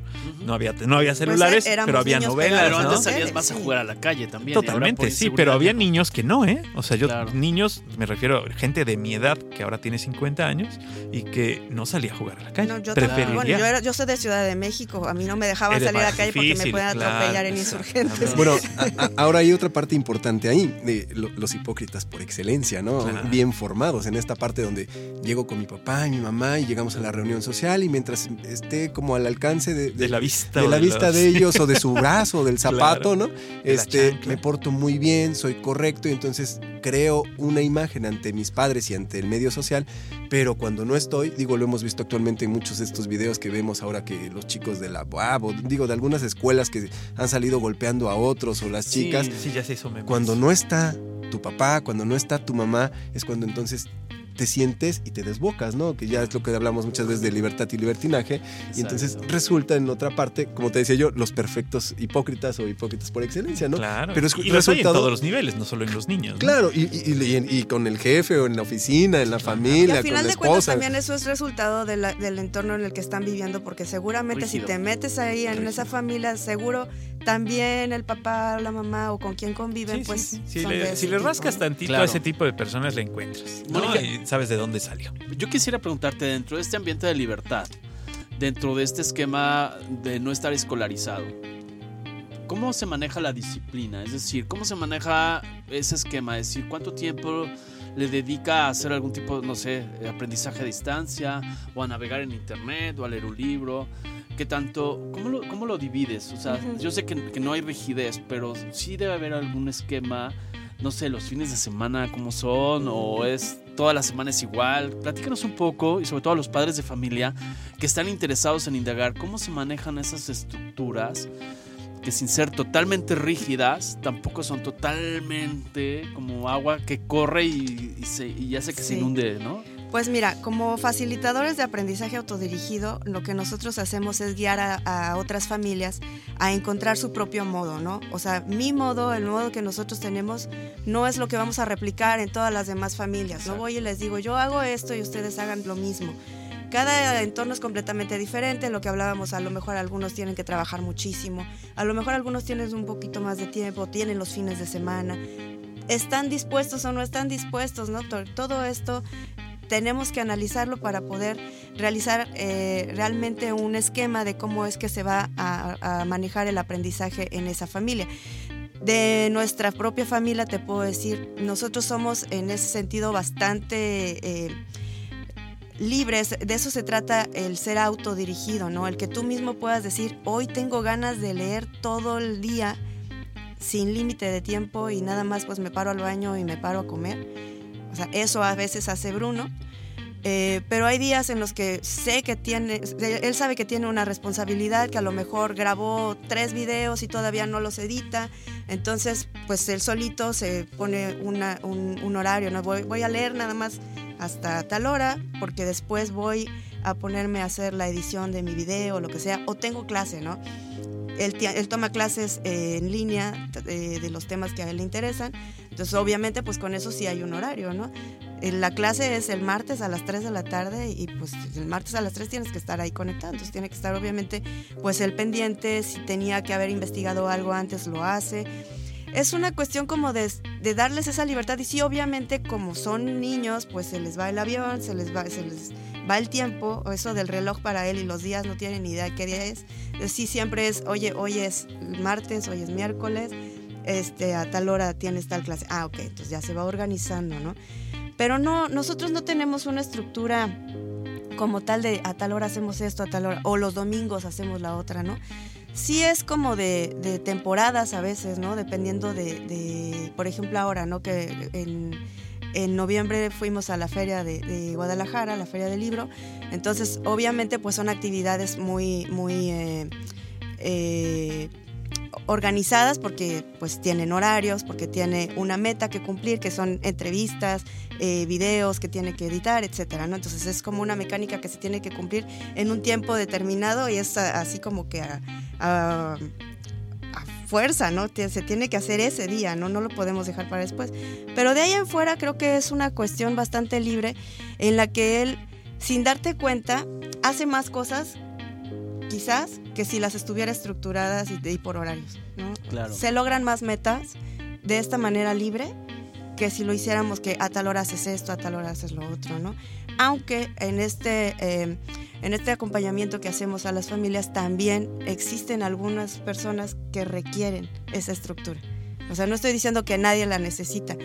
[SPEAKER 3] No había, no había pues, celulares, pero había novelas.
[SPEAKER 2] Pero antes salías más a jugar a la calle también.
[SPEAKER 3] Totalmente, sí, pero había niños que no, ¿eh? O sea, yo, niños, me refiero a gente de mi edad que ahora tiene 50 años y que no salía a jugar a la calle. No,
[SPEAKER 4] yo, bueno, yo, yo, soy de Ciudad de México, a mí no me dejaban salir a la calle porque me pueden atropellar en insurgentes.
[SPEAKER 5] Bueno, ahora hay otra parte importante ahí, de los hipócritas por excelencia, ¿no? Bien formados en esta parte donde llego con mi papá y mi mamá y llegamos a la reunión social y mientras esté como al alcance de,
[SPEAKER 3] la vista,
[SPEAKER 5] de, la vista de ellos o de su brazo o del zapato, ¿no? Este, me porto muy bien, soy correcto y entonces creo una imagen ante mis padres y ante el medio social, pero cuando no estoy, digo, lo hemos visto actualmente en muchos de estos videos que vemos ahora que los chicos de la digo, de algunas escuelas que han salido golpeando a otros o las chicas.
[SPEAKER 3] Sí, ya se hizo
[SPEAKER 5] Cuando no está tu papá, cuando no está tu mamá, es cuando entonces te sientes y te desbocas, ¿no? Que ya es lo que hablamos muchas veces de libertad y libertinaje. Y entonces resulta en otra parte, como te decía yo, los perfectos hipócritas o hipócritas por excelencia, ¿no?
[SPEAKER 3] Claro. Pero es y resultado... en todos los niveles, no solo en los niños.
[SPEAKER 5] Claro, y, y, con el jefe o en la oficina, en la familia, y al final de cuentas
[SPEAKER 4] también eso es resultado del entorno en el que están viviendo, porque seguramente si te metes ahí en esa familia, seguro también el papá o la mamá o con quien conviven, pues.
[SPEAKER 3] Si, le, rascas tantito a ese tipo de personas, le encuentras. ¿no? y sabes de dónde salió.
[SPEAKER 2] Yo quisiera preguntarte, dentro de este ambiente de libertad, dentro de este esquema de no estar escolarizado, ¿cómo se maneja la disciplina? Es decir, ¿cómo se maneja ese esquema? Es decir, ¿cuánto tiempo le dedica a hacer algún tipo, no sé, aprendizaje a distancia, o a navegar en internet, o a leer un libro? ¿Qué tanto, cómo lo, cómo lo divides? O sea, yo sé que, que, no hay rigidez, pero sí debe haber algún esquema, no sé, los fines de semana cómo son, o es todas las semanas igual. Platícanos un poco, y sobre todo a los padres de familia que están interesados en indagar cómo se manejan esas estructuras que sin ser totalmente rígidas, tampoco son totalmente como agua que corre y, se, y hace que se inunde, ¿no?
[SPEAKER 4] Pues mira, como facilitadores de aprendizaje autodirigido, lo que nosotros hacemos es guiar a, otras familias a encontrar su propio modo, ¿no? O sea, mi modo, el modo que nosotros tenemos, no es lo que vamos a replicar en todas las demás familias. No voy y les digo, yo hago esto y ustedes hagan lo mismo. Cada entorno es completamente diferente, lo que hablábamos, a lo mejor algunos tienen que trabajar muchísimo, a lo mejor algunos tienen un poquito más de tiempo, tienen los fines de semana, están dispuestos o no están dispuestos, ¿no? Todo esto tenemos que analizarlo para poder realizar eh, realmente un esquema de cómo es que se va a, manejar el aprendizaje en esa familia. De nuestra propia familia te puedo decir, nosotros somos en ese sentido bastante... Eh, libres, de eso se trata el ser autodirigido, ¿no? El que tú mismo puedas decir, hoy tengo ganas de leer todo el día sin límite de tiempo y nada más pues me paro al baño y me paro a comer o sea, eso a veces hace Bruno. Eh, pero hay días en los que sé que tiene, él sabe que tiene una responsabilidad, que a lo mejor grabó tres videos y todavía no los edita, entonces pues él solito se pone un, horario, ¿no? Voy, voy a leer nada más hasta tal hora, porque después voy a ponerme a hacer la edición de mi video lo que sea, o tengo clase, ¿no? Él, él toma clases eh, en línea de, de los temas que a él le interesan, entonces, obviamente, pues con eso sí hay un horario, ¿no? Eh, la clase es el martes a las 3 de la tarde y pues el martes a las 3 tienes que estar ahí conectado. Entonces tiene que estar obviamente pues el pendiente, si tenía que haber investigado algo antes lo hace. Es una cuestión como de, de darles esa libertad y sí, obviamente como son niños, pues se les va el avión, se les va, se les va el tiempo, eso del reloj para él y los días no tienen ni idea qué día es. Sí, siempre es, oye, hoy es martes, hoy es miércoles, este, a tal hora tienes tal clase. Ah, ok, entonces ya se va organizando, ¿no? Pero no, nosotros no tenemos una estructura como tal de a tal hora hacemos esto, a tal hora, o los domingos hacemos la otra, ¿no? Sí es como de, temporadas a veces, ¿no? Dependiendo de, por ejemplo, ahora, ¿no? Que en, noviembre fuimos a la feria de, Guadalajara, la feria del libro, entonces obviamente pues son actividades muy, muy... Eh, eh, organizadas porque pues tienen horarios, porque tiene una meta que cumplir, que son entrevistas, eh, videos que tiene que editar, etcétera, ¿no? Entonces es como una mecánica que se tiene que cumplir en un tiempo determinado y es así como que a, fuerza, ¿no? Se tiene que hacer ese día, ¿no? No lo podemos dejar para después. Pero de ahí en fuera creo que es una cuestión bastante libre en la que él, sin darte cuenta, hace más cosas quizás que si las estuviera estructuradas y, por horarios. ¿no? Se logran más metas de esta manera libre que si lo hiciéramos que a tal hora haces esto, a tal hora haces lo otro, ¿no? Aunque en este, eh, en este acompañamiento que hacemos a las familias también existen algunas personas que requieren esa estructura. O sea, no estoy diciendo que nadie la necesita,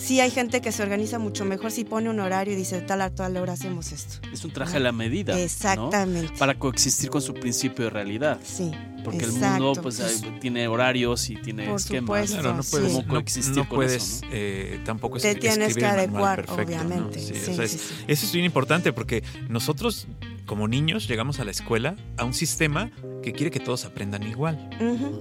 [SPEAKER 4] sí hay gente que se organiza mucho mejor si pone un horario y dice tal a tal hora hacemos esto.
[SPEAKER 2] Es un traje a la medida.
[SPEAKER 4] Exactamente.
[SPEAKER 2] Para coexistir con su principio de realidad.
[SPEAKER 4] Sí.
[SPEAKER 2] Porque el mundo pues, tiene horarios y tiene
[SPEAKER 4] Por
[SPEAKER 2] esquemas.
[SPEAKER 4] Claro,
[SPEAKER 3] no puedes, coexistir no, puedes eh, tampoco
[SPEAKER 4] Te tienes que adecuar, obviamente. eso
[SPEAKER 3] es bien importante porque nosotros como niños llegamos a la escuela a un sistema que quiere que todos aprendan igual.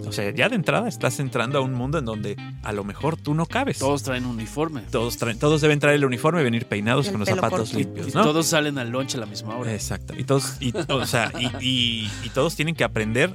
[SPEAKER 3] O sea, ya de entrada estás entrando a un mundo en donde a lo mejor tú no cabes.
[SPEAKER 2] Todos traen uniforme.
[SPEAKER 3] Todos, traen, todos deben traer el uniforme y venir peinados con los zapatos limpios.
[SPEAKER 2] Y, todos salen al lunch a la misma hora.
[SPEAKER 3] Exacto. Y todos, y, o sea, y todos tienen que aprender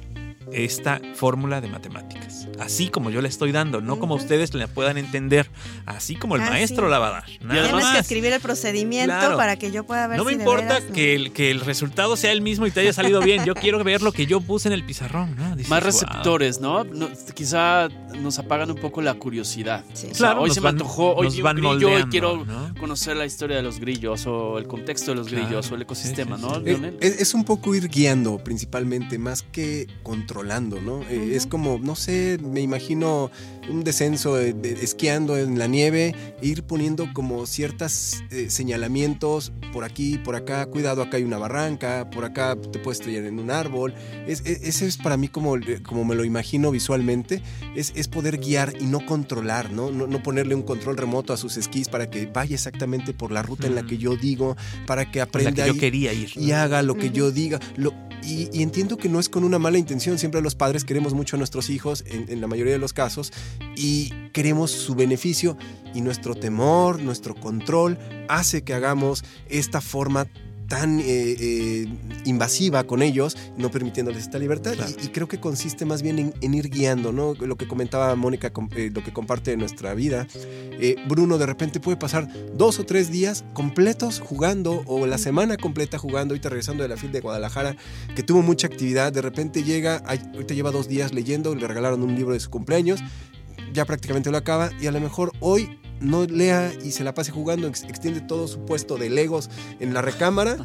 [SPEAKER 3] esta fórmula de matemáticas. Así como yo la estoy dando, no como ustedes la puedan entender, así como el ah, maestro la va a dar.
[SPEAKER 4] Tienes que escribir el procedimiento para que yo pueda ver
[SPEAKER 3] No me importa que, el, que el resultado sea el mismo y te haya salido bien. Yo quiero ver lo que yo puse en el pizarrón.
[SPEAKER 2] Más receptores, ¿no? Quizá nos apagan un poco la curiosidad. claro, hoy se me antojó, hoy vi un grillo y quiero conocer la historia de los grillos o el contexto de los grillos o el ecosistema, ¿no?
[SPEAKER 5] Eh, es, es un poco ir guiando principalmente, más que controlar ¿no? Eh, es como, no sé, me imagino un descenso esquiando en la nieve, ir poniendo como ciertos eh, señalamientos por aquí, por acá, cuidado, acá hay una barranca, por acá te puedes estrellar en un árbol. Es, ese es para mí como, como me lo imagino visualmente, es, es poder guiar y no controlar, ¿no? ¿no? ponerle un control remoto a sus esquís para que vaya exactamente por la ruta en la que yo digo, para que aprenda
[SPEAKER 3] yo quería ir,
[SPEAKER 5] y haga lo que yo diga. Lo, y, entiendo que no es con una mala intención, siempre los padres queremos mucho a nuestros hijos, en, la mayoría de los casos, y queremos su beneficio y nuestro temor, nuestro control hace que hagamos esta forma tan eh, eh, invasiva con ellos, no permitiéndoles esta libertad. Y, creo que consiste más bien en, ir guiando, ¿no? Lo que comentaba Mónica, eh, lo que comparte de nuestra vida. Bruno de repente puede pasar dos o tres días completos jugando, o la semana completa jugando, ahorita regresando de la fila de Guadalajara, que tuvo mucha actividad, de repente llega, ahorita lleva dos días leyendo, le regalaron un libro de su cumpleaños, ya prácticamente lo acaba, y a lo mejor hoy no lea y se la pase jugando, extiende todo su puesto de legos en la recámara.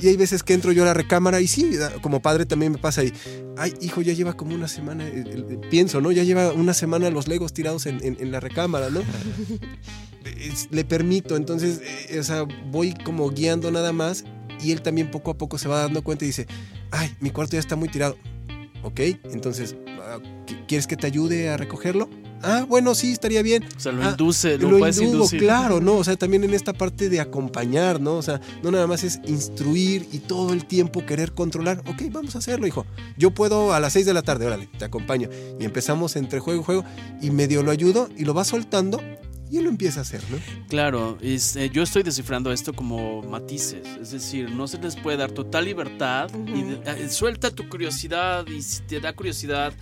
[SPEAKER 5] Y hay veces que entro yo a la recámara y sí, como padre también me pasa ahí. Ay, hijo, ya lleva como una semana, eh, eh, pienso, ¿no? Ya lleva una semana los legos tirados en, la recámara, ¿no? Le permito, entonces, eh, o sea, voy como guiando nada más y él también poco a poco se va dando cuenta y dice, ay, mi cuarto ya está muy tirado. Ok, entonces, ah, ¿quieres que te ayude a recogerlo? Ah, bueno, sí, estaría bien.
[SPEAKER 2] O sea, lo
[SPEAKER 5] ah,
[SPEAKER 2] induce, lo, puedes inducir.
[SPEAKER 5] Claro, ¿no? O sea, también en esta parte de acompañar, ¿no? O sea, no nada más es instruir y todo el tiempo querer controlar. Ok, vamos a hacerlo, hijo. Yo puedo a las 6 de la tarde, órale, te acompaño. Y empezamos entre juego y juego y medio lo ayudo y lo va soltando y él lo empieza a hacer, ¿no?
[SPEAKER 2] Claro, eh, yo estoy descifrando esto como matices, es decir, no se les puede dar total libertad y eh, suelta tu curiosidad y si te da curiosidad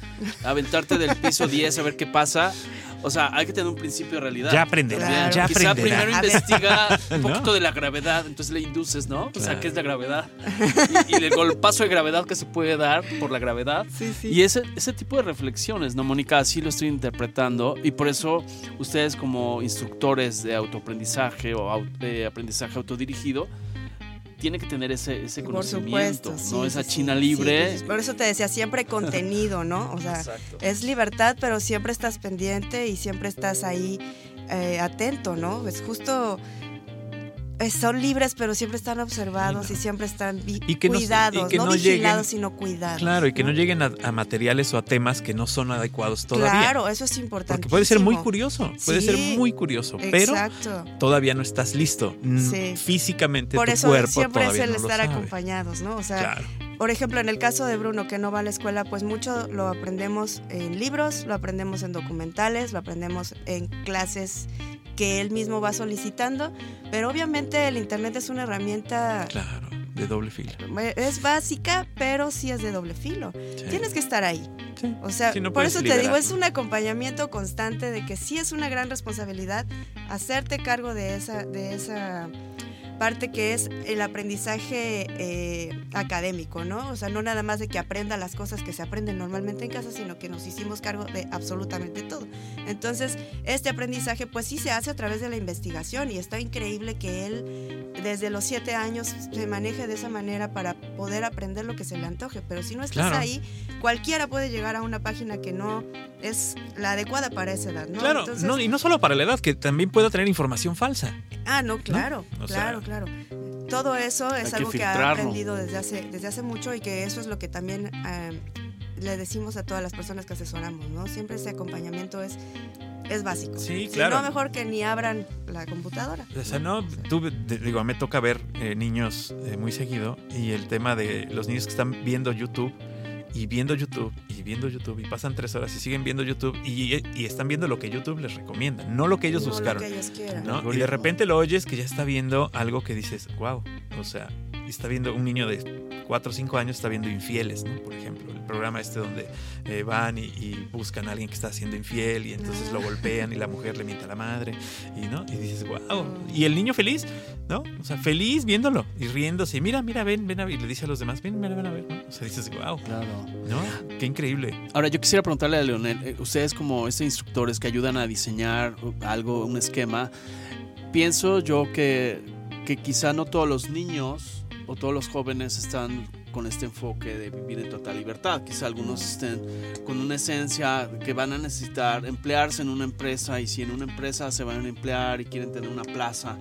[SPEAKER 2] aventarte del piso 10 a ver qué pasa, o sea, hay que tener un principio de realidad.
[SPEAKER 3] Ya aprenderá, ya Quizá
[SPEAKER 2] primero investiga un poquito de la gravedad, entonces le induces, ¿no? O sea, ¿qué es la gravedad? Y, el golpazo de gravedad que se puede dar por la gravedad.
[SPEAKER 4] Sí, sí.
[SPEAKER 2] Y ese, ese tipo de reflexiones, ¿no, Mónica? Así lo estoy interpretando y por eso ustedes como instructores de autoaprendizaje o de aprendizaje autodirigido, tiene que tener ese, ese conocimiento, ¿no? Esa China libre.
[SPEAKER 4] por eso te decía, siempre contenido, ¿no? O sea, es libertad, pero siempre estás pendiente y siempre estás ahí eh, atento, ¿no? Es justo son libres, pero siempre están observados y, siempre están cuidados, no, vigilados, sino cuidados.
[SPEAKER 3] Claro, y que no, lleguen a, materiales o a temas que no son adecuados todavía.
[SPEAKER 4] Claro, eso es importante.
[SPEAKER 3] Porque puede ser muy curioso, puede ser muy curioso, pero todavía no estás listo. Físicamente
[SPEAKER 4] Por
[SPEAKER 3] tu eso
[SPEAKER 4] siempre
[SPEAKER 3] es
[SPEAKER 4] el
[SPEAKER 3] estar
[SPEAKER 4] acompañados, ¿no? O sea, por ejemplo, en el caso de Bruno, que no va a la escuela, pues mucho lo aprendemos en libros, lo aprendemos en documentales, lo aprendemos en clases que él mismo va solicitando, pero obviamente el Internet es una herramienta...
[SPEAKER 3] Claro, de doble filo.
[SPEAKER 4] Es básica, pero sí es de doble filo. Tienes que estar ahí. O sea, por eso te digo, es un acompañamiento constante de que sí es una gran responsabilidad hacerte cargo de esa, de esa parte que es el aprendizaje eh, académico, ¿no? O sea, no nada más de que aprenda las cosas que se aprenden normalmente en casa, sino que nos hicimos cargo de absolutamente todo. Entonces, este aprendizaje pues sí se hace a través de la investigación y está increíble que él desde los siete años se maneje de esa manera para poder aprender lo que se le antoje. Pero si no estás ahí, cualquiera puede llegar a una página que no es la adecuada para esa edad, ¿no?
[SPEAKER 3] Claro, no, y no solo para la edad, que también pueda tener información falsa.
[SPEAKER 4] Ah, no, claro, claro, claro. Todo eso es algo que ha aprendido desde hace, desde hace mucho y que eso es lo que también eh, le decimos a todas las personas que asesoramos, ¿no? Siempre ese acompañamiento es es básico.
[SPEAKER 3] Sí, claro.
[SPEAKER 4] no, mejor que ni abran la computadora.
[SPEAKER 3] O sea, no, tú, digo, me toca ver eh, niños eh, muy seguido y el tema de los niños que están viendo YouTube y viendo YouTube y viendo YouTube y pasan tres horas y siguen viendo YouTube y, están viendo lo que YouTube les recomienda, no lo que ellos buscaron. Y de repente lo oyes que ya está viendo algo que dices, wow, o sea, está viendo un niño de 4 o 5 años está viendo Infieles, ¿no? Por ejemplo, el programa este donde eh, van y, buscan a alguien que está siendo infiel y entonces lo golpean y la mujer le miente a la madre y, ¿no? Y dices, wow. Y el niño feliz, ¿no? O sea, feliz viéndolo y riéndose. Mira, mira, ven, ven a ver. Y le dice a los demás, ven, ven, ven a ver, ¿no? O sea, dices, wow. Claro. ¿No? Qué increíble.
[SPEAKER 2] Ahora, yo quisiera preguntarle a Leonel, eh, ustedes como estos instructores que ayudan a diseñar algo, un esquema, pienso yo que, que quizá no todos los niños o todos los jóvenes están con este enfoque de vivir en total libertad. Quizá algunos estén con una esencia que van a necesitar emplearse en una empresa y si en una empresa se van a emplear y quieren tener una plaza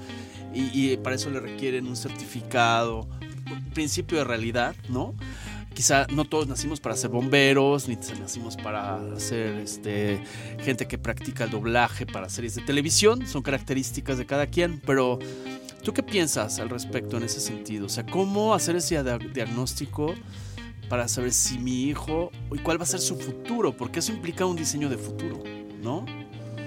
[SPEAKER 2] y, para eso le requieren un certificado, principio de realidad, ¿no? quizá no todos nacimos para ser bomberos, ni nacimos para ser este, gente que practica el doblaje para series de televisión, son características de cada quien, pero ¿Tú qué piensas al respecto en ese sentido? O sea, ¿cómo hacer ese diagnóstico para saber si mi hijo y cuál va a ser su futuro? Porque eso implica un diseño de futuro, ¿no?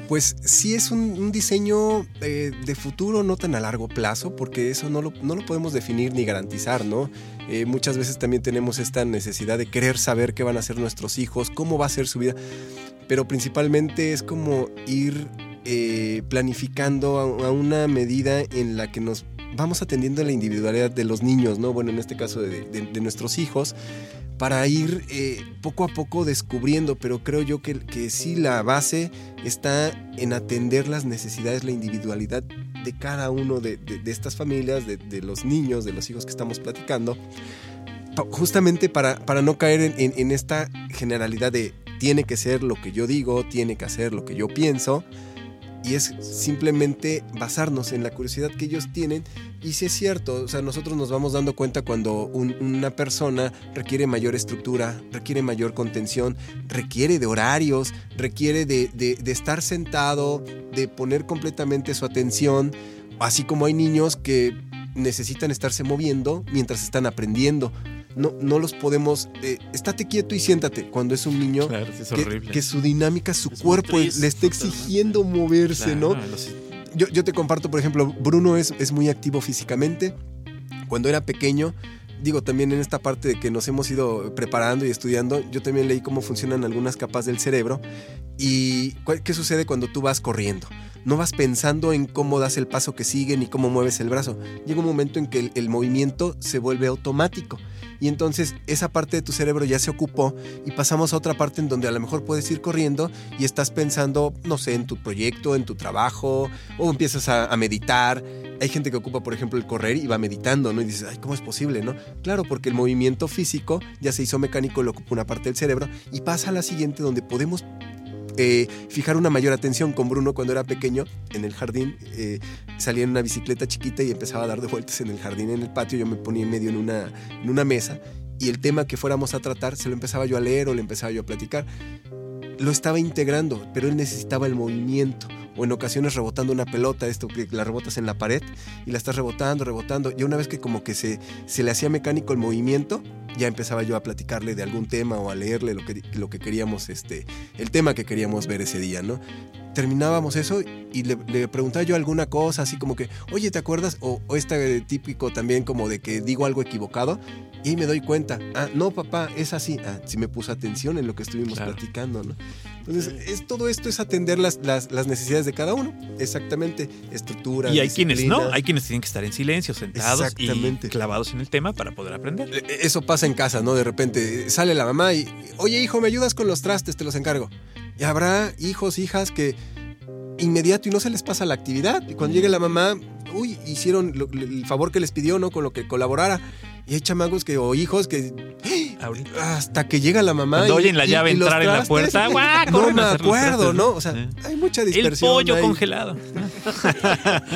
[SPEAKER 5] Pues sí es un, diseño eh, de futuro no tan a largo plazo, porque eso no lo, no lo podemos definir ni garantizar, ¿no? Eh, muchas veces también tenemos esta necesidad de querer saber qué van a hacer nuestros hijos, cómo va a ser su vida, pero principalmente es como ir eh, planificando a, una medida en la que nos vamos atendiendo a la individualidad de los niños, ¿no? Bueno, en este caso de, nuestros hijos, para ir eh, poco a poco descubriendo, pero creo yo que, que sí la base está en atender las necesidades, la individualidad de cada uno de, estas familias, de, los niños, de los hijos que estamos platicando, justamente para, para no caer en esta generalidad de tiene que ser lo que yo digo, tiene que hacer lo que yo pienso, y es simplemente basarnos en la curiosidad que ellos tienen. Y si es cierto, o sea, nosotros nos vamos dando cuenta cuando una persona requiere mayor estructura, requiere mayor contención, requiere de horarios, requiere de, de estar sentado, de poner completamente su atención, así como hay niños que necesitan estarse moviendo mientras están aprendiendo no, no los podemos. Eh, estate quieto y siéntate. Cuando es un niño que, su dinámica, su cuerpo le está exigiendo moverse, ¿no? Yo, yo, te comparto, por ejemplo, Bruno es, es muy activo físicamente. Cuando era pequeño, digo, también en esta parte de que nos hemos ido preparando y estudiando, yo también leí cómo funcionan algunas capas del cerebro y qué sucede cuando tú vas corriendo. No vas pensando en cómo das el paso que sigue ni cómo mueves el brazo. Llega un momento en que el movimiento se vuelve automático y entonces esa parte de tu cerebro ya se ocupó y pasamos a otra parte en donde a lo mejor puedes ir corriendo y estás pensando, no sé, en tu proyecto, en tu trabajo o empiezas a, meditar. Hay gente que ocupa, por ejemplo, el correr y va meditando, ¿no? Y dices, ay, ¿cómo es posible, no? Claro, porque el movimiento físico ya se hizo mecánico, le ocupa una parte del cerebro y pasa a la siguiente donde podemos fijar una mayor atención con Bruno cuando era pequeño en el jardín. Eh, salía en una bicicleta chiquita y empezaba a dar de vueltas en el jardín, en el patio. Yo me ponía en medio en una, en una mesa y el tema que fuéramos a tratar se lo empezaba yo a leer o le empezaba yo a platicar. Lo estaba integrando, pero él necesitaba el movimiento o en ocasiones rebotando una pelota, esto que la rebotas en la pared y la estás rebotando, rebotando. Y una vez que como que se, se le hacía mecánico el movimiento, ya empezaba yo a platicarle de algún tema o a leerle lo que, lo que queríamos, este, el tema que queríamos ver ese día, ¿no? terminábamos eso y le, preguntaba yo alguna cosa, así como que, oye, ¿te acuerdas? O, o este típico también como de que digo algo equivocado y ahí me doy cuenta, ah, no, papá, es así. Ah, sí me puse atención en lo que estuvimos platicando, ¿no? Entonces, es, todo esto es atender las, las, necesidades de cada uno. Exactamente. Estructura.
[SPEAKER 3] Y hay quienes no, hay quienes tienen que estar en silencio, sentados y clavados en el tema para poder aprender. E,
[SPEAKER 5] e, eso pasa en casa, ¿no? De repente sale la mamá y, oye, hijo, ¿me ayudas con los trastes? Te los encargo. Y habrá hijos, hijas que inmediato y no se les pasa la actividad. Y cuando llegue la mamá, uy, hicieron el favor que les pidió, ¿no? Con lo que colaborara. Y hay chamacos que, o hijos que. Hasta que llega la mamá.
[SPEAKER 3] Cuando oyen la llave entrar en la puerta,
[SPEAKER 5] No me acuerdo, ¿no? O sea, hay mucha dispersión.
[SPEAKER 3] El pollo congelado.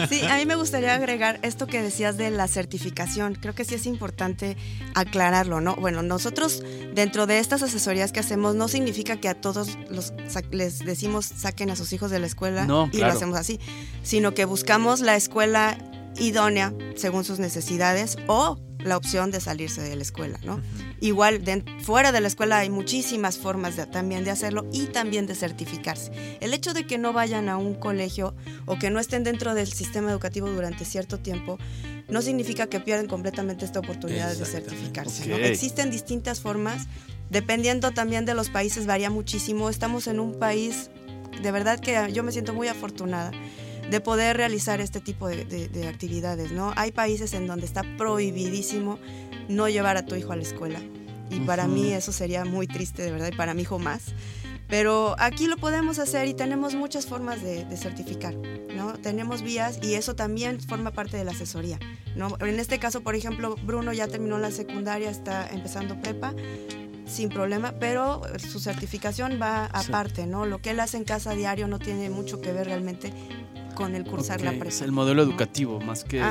[SPEAKER 4] Sí, a mí me gustaría agregar esto que decías de la certificación. Creo que sí es importante aclararlo, ¿no? Bueno, nosotros, dentro de estas asesorías que hacemos, no significa que a todos los les decimos saquen a sus hijos de la escuela y lo hacemos así, sino que buscamos la escuela idónea según sus necesidades o la opción de salirse de la escuela, ¿no? Igual, fuera de la escuela hay muchísimas formas de, también de hacerlo y también de certificarse. El hecho de que no vayan a un colegio o que no estén dentro del sistema educativo durante cierto tiempo no significa que pierden completamente esta oportunidad de certificarse. Existen distintas formas, dependiendo también de los países, varía muchísimo. Estamos en un país, de verdad que yo me siento muy afortunada de poder realizar este tipo de, actividades, ¿no? Hay países en donde está prohibidísimo no llevar a tu hijo a la escuela. Y para mí eso sería muy triste, de verdad, y para mi hijo más. Pero aquí lo podemos hacer y tenemos muchas formas de, certificar, ¿no? Tenemos vías y eso también forma parte de la asesoría, ¿no? En este caso, por ejemplo, Bruno ya terminó la secundaria, está empezando prepa, sin problema, pero su certificación va aparte, ¿no? Lo que él hace en casa diario no tiene mucho que ver realmente con el cursar la prepa.
[SPEAKER 2] Es el modelo educativo, más que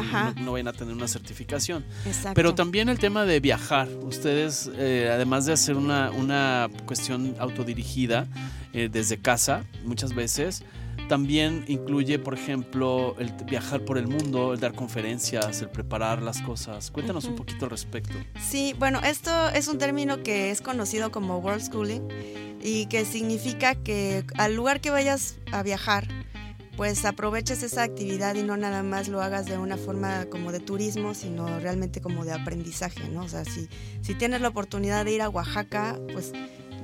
[SPEAKER 2] no, vayan a tener una certificación. Pero también el tema de viajar. Ustedes, eh, además de hacer una, una cuestión autodirigida eh, desde casa, muchas veces, también incluye, por ejemplo, el viajar por el mundo, el dar conferencias, el preparar las cosas. Cuéntanos un poquito al respecto.
[SPEAKER 4] Sí, bueno, esto es un término que es conocido como World Schooling y que significa que al lugar que vayas a viajar, pues aproveches esa actividad y no nada más lo hagas de una forma como de turismo, sino realmente como de aprendizaje, ¿no? O sea, si, si tienes la oportunidad de ir a Oaxaca, pues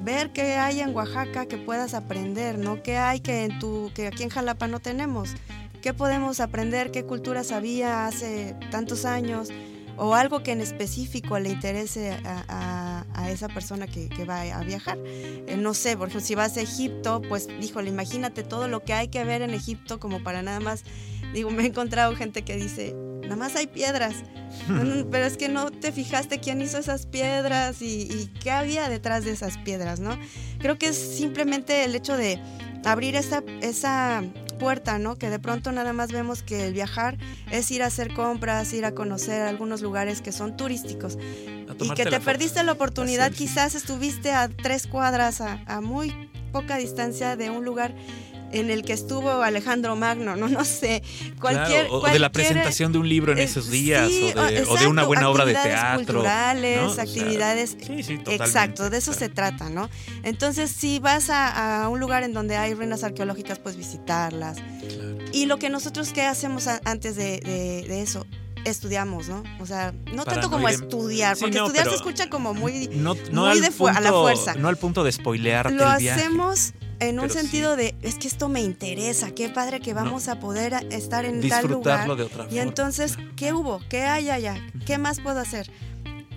[SPEAKER 4] ver qué hay en Oaxaca que puedas aprender, ¿no? ¿Qué hay que, en tu, que aquí en Jalapa no tenemos? ¿Qué podemos aprender? ¿Qué culturas había hace tantos años? O algo que en específico le interese a, esa persona que, va a viajar. Eh, no sé, por ejemplo, si vas a Egipto, pues, híjole, imagínate todo lo que hay que ver en Egipto como para nada más, digo, me he encontrado gente que dice, nada más hay piedras, pero es que no te fijaste quién hizo esas piedras y, y qué había detrás de esas piedras, ¿no? Creo que es simplemente el hecho de abrir esa, esa puerta, ¿no? Que de pronto nada más vemos que el viajar es ir a hacer compras, ir a conocer algunos lugares que son turísticos. Y que te perdiste la oportunidad, quizás estuviste a tres cuadras, a, a muy poca distancia de un lugar en el que estuvo Alejandro Magno, no, no sé, cualquier,
[SPEAKER 3] o, de la presentación de un libro en esos días, o, de, una buena obra de teatro.
[SPEAKER 4] Culturales, actividades. Sí, sí, exacto, de eso se trata, ¿no? Entonces, si vas a, un lugar en donde hay ruinas arqueológicas, pues visitarlas. Y lo que nosotros que hacemos antes de, eso, estudiamos, ¿no? O sea, no tanto como estudiar, porque estudiar se escucha como muy, no, muy de a la fuerza.
[SPEAKER 3] No al punto de spoilearte
[SPEAKER 4] Lo
[SPEAKER 3] el viaje.
[SPEAKER 4] hacemos en un sentido de, es que esto me interesa, qué padre que vamos a poder estar en tal lugar.
[SPEAKER 3] De otra
[SPEAKER 4] y entonces, ¿qué hubo? ¿Qué hay allá? ¿Qué más puedo hacer?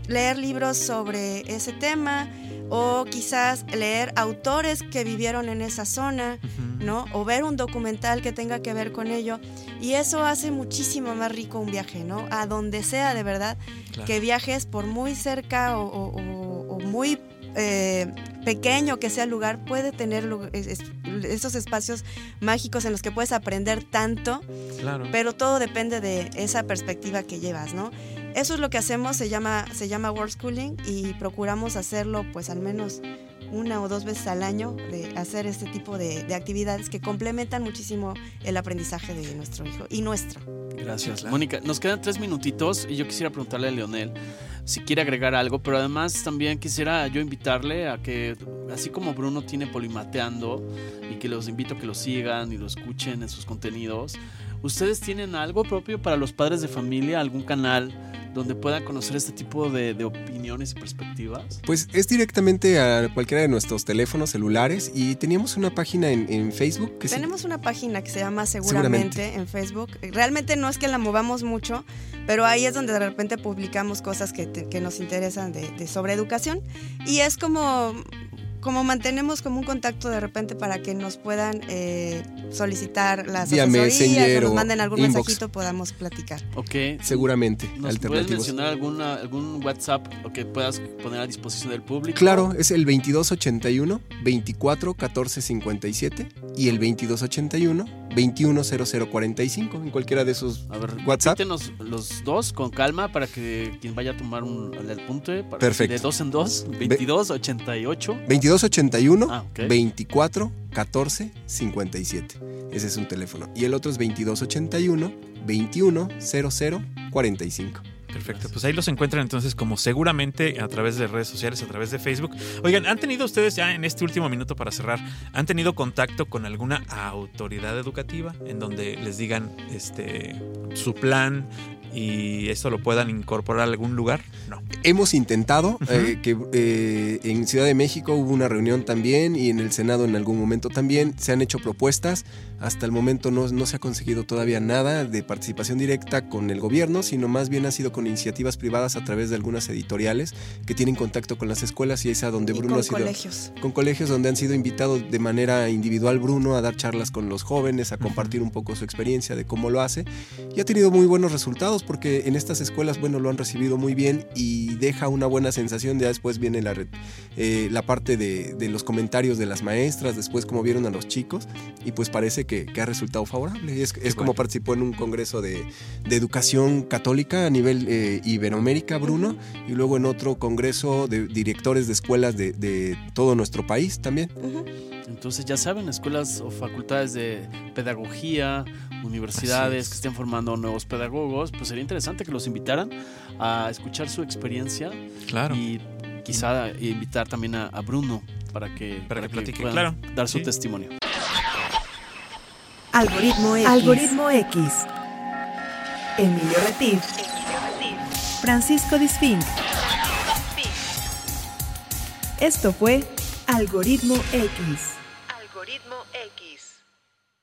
[SPEAKER 4] Leer libros sobre ese tema o quizás leer autores que vivieron en esa zona, ¿no? O ver un documental que tenga que ver con ello. Y eso hace muchísimo más rico un viaje, ¿no? A donde sea de verdad, que viajes por muy cerca o, o muy eh, pequeño que sea el lugar, puede tener esos espacios mágicos en los que puedes aprender tanto, pero todo depende de esa perspectiva que llevas, ¿no? Eso es lo que hacemos, se llama, se llama World Schooling y procuramos hacerlo pues al menos una o dos veces al año de hacer este tipo de, de actividades que complementan muchísimo el aprendizaje de nuestro hijo y nuestro.
[SPEAKER 2] Gracias. Mónica, nos quedan tres minutitos y yo quisiera preguntarle a Leonel si quiere agregar algo, pero además también quisiera yo invitarle a que, así como Bruno tiene Polimateando y que los invito a que lo sigan y lo escuchen en sus contenidos, ¿ustedes tienen algo propio para los padres de familia, algún canal? Donde puedan conocer este tipo de, opiniones y perspectivas?
[SPEAKER 5] Pues es directamente a cualquiera de nuestros teléfonos celulares y teníamos una página en, Facebook.
[SPEAKER 4] Que tenemos una página que se llama seguramente, en Facebook. Realmente no es que la movamos mucho, pero ahí es donde de repente publicamos cosas que, nos interesan de, de sobre educación y es como como mantenemos como un contacto de repente para que nos puedan eh, solicitar las Vía asesorías o nos manden algún mensajito podamos platicar.
[SPEAKER 2] Ok.
[SPEAKER 5] Seguramente.
[SPEAKER 2] ¿Nos puedes mencionar alguna, algún WhatsApp o que puedas poner a disposición del público?
[SPEAKER 5] Claro, es el 2281 24 14 57 y el 2281 210045 en cualquiera de esos
[SPEAKER 2] a ver,
[SPEAKER 5] WhatsApp.
[SPEAKER 2] los dos con calma para que quien vaya a tomar un, el punto
[SPEAKER 5] Perfecto.
[SPEAKER 2] de dos en dos, 2288
[SPEAKER 5] 2281 24 14 57. Ese es un teléfono. Y el otro es 2281 21 00 45.
[SPEAKER 3] Perfecto, pues ahí los encuentran entonces como seguramente a través de redes sociales, a través de Facebook. Oigan, ¿han tenido ustedes ya en este último minuto para cerrar, han tenido contacto con alguna autoridad educativa en donde les digan este su plan, y esto lo puedan incorporar a algún lugar? No.
[SPEAKER 5] Hemos intentado, eh, que eh, en Ciudad de México hubo una reunión también y en el Senado en algún momento también se han hecho propuestas. Hasta el momento no, no se ha conseguido todavía nada de participación directa con el gobierno, sino más bien ha sido con iniciativas privadas a través de algunas editoriales que tienen contacto con las escuelas y es a donde Bruno
[SPEAKER 4] ha
[SPEAKER 5] sido...
[SPEAKER 4] colegios.
[SPEAKER 5] Con colegios donde han sido invitados de manera individual Bruno a dar charlas con los jóvenes, a compartir un poco su experiencia de cómo lo hace y ha tenido muy buenos resultados porque en estas escuelas, bueno, lo han recibido muy bien y deja una buena sensación. Ya después viene la, eh, la parte de, los comentarios de las maestras, después cómo vieron a los chicos y pues parece que, ha resultado favorable. Es, es como participó en un congreso de, educación católica a nivel eh, Iberoamérica, Bruno, y luego en otro congreso de directores de escuelas de, todo nuestro país también.
[SPEAKER 2] Entonces ya saben, escuelas o facultades de pedagogía, universidades que estén formando nuevos pedagogos, pues sería interesante que los invitaran a escuchar su experiencia.
[SPEAKER 3] Claro.
[SPEAKER 2] Y quizá invitar también a, Bruno para que,
[SPEAKER 3] para, platique, claro.
[SPEAKER 2] dar su testimonio.
[SPEAKER 1] Algoritmo X. Algoritmo X. Emilio Retif. Francisco Disfink. Esto fue Algoritmo X. Algoritmo X.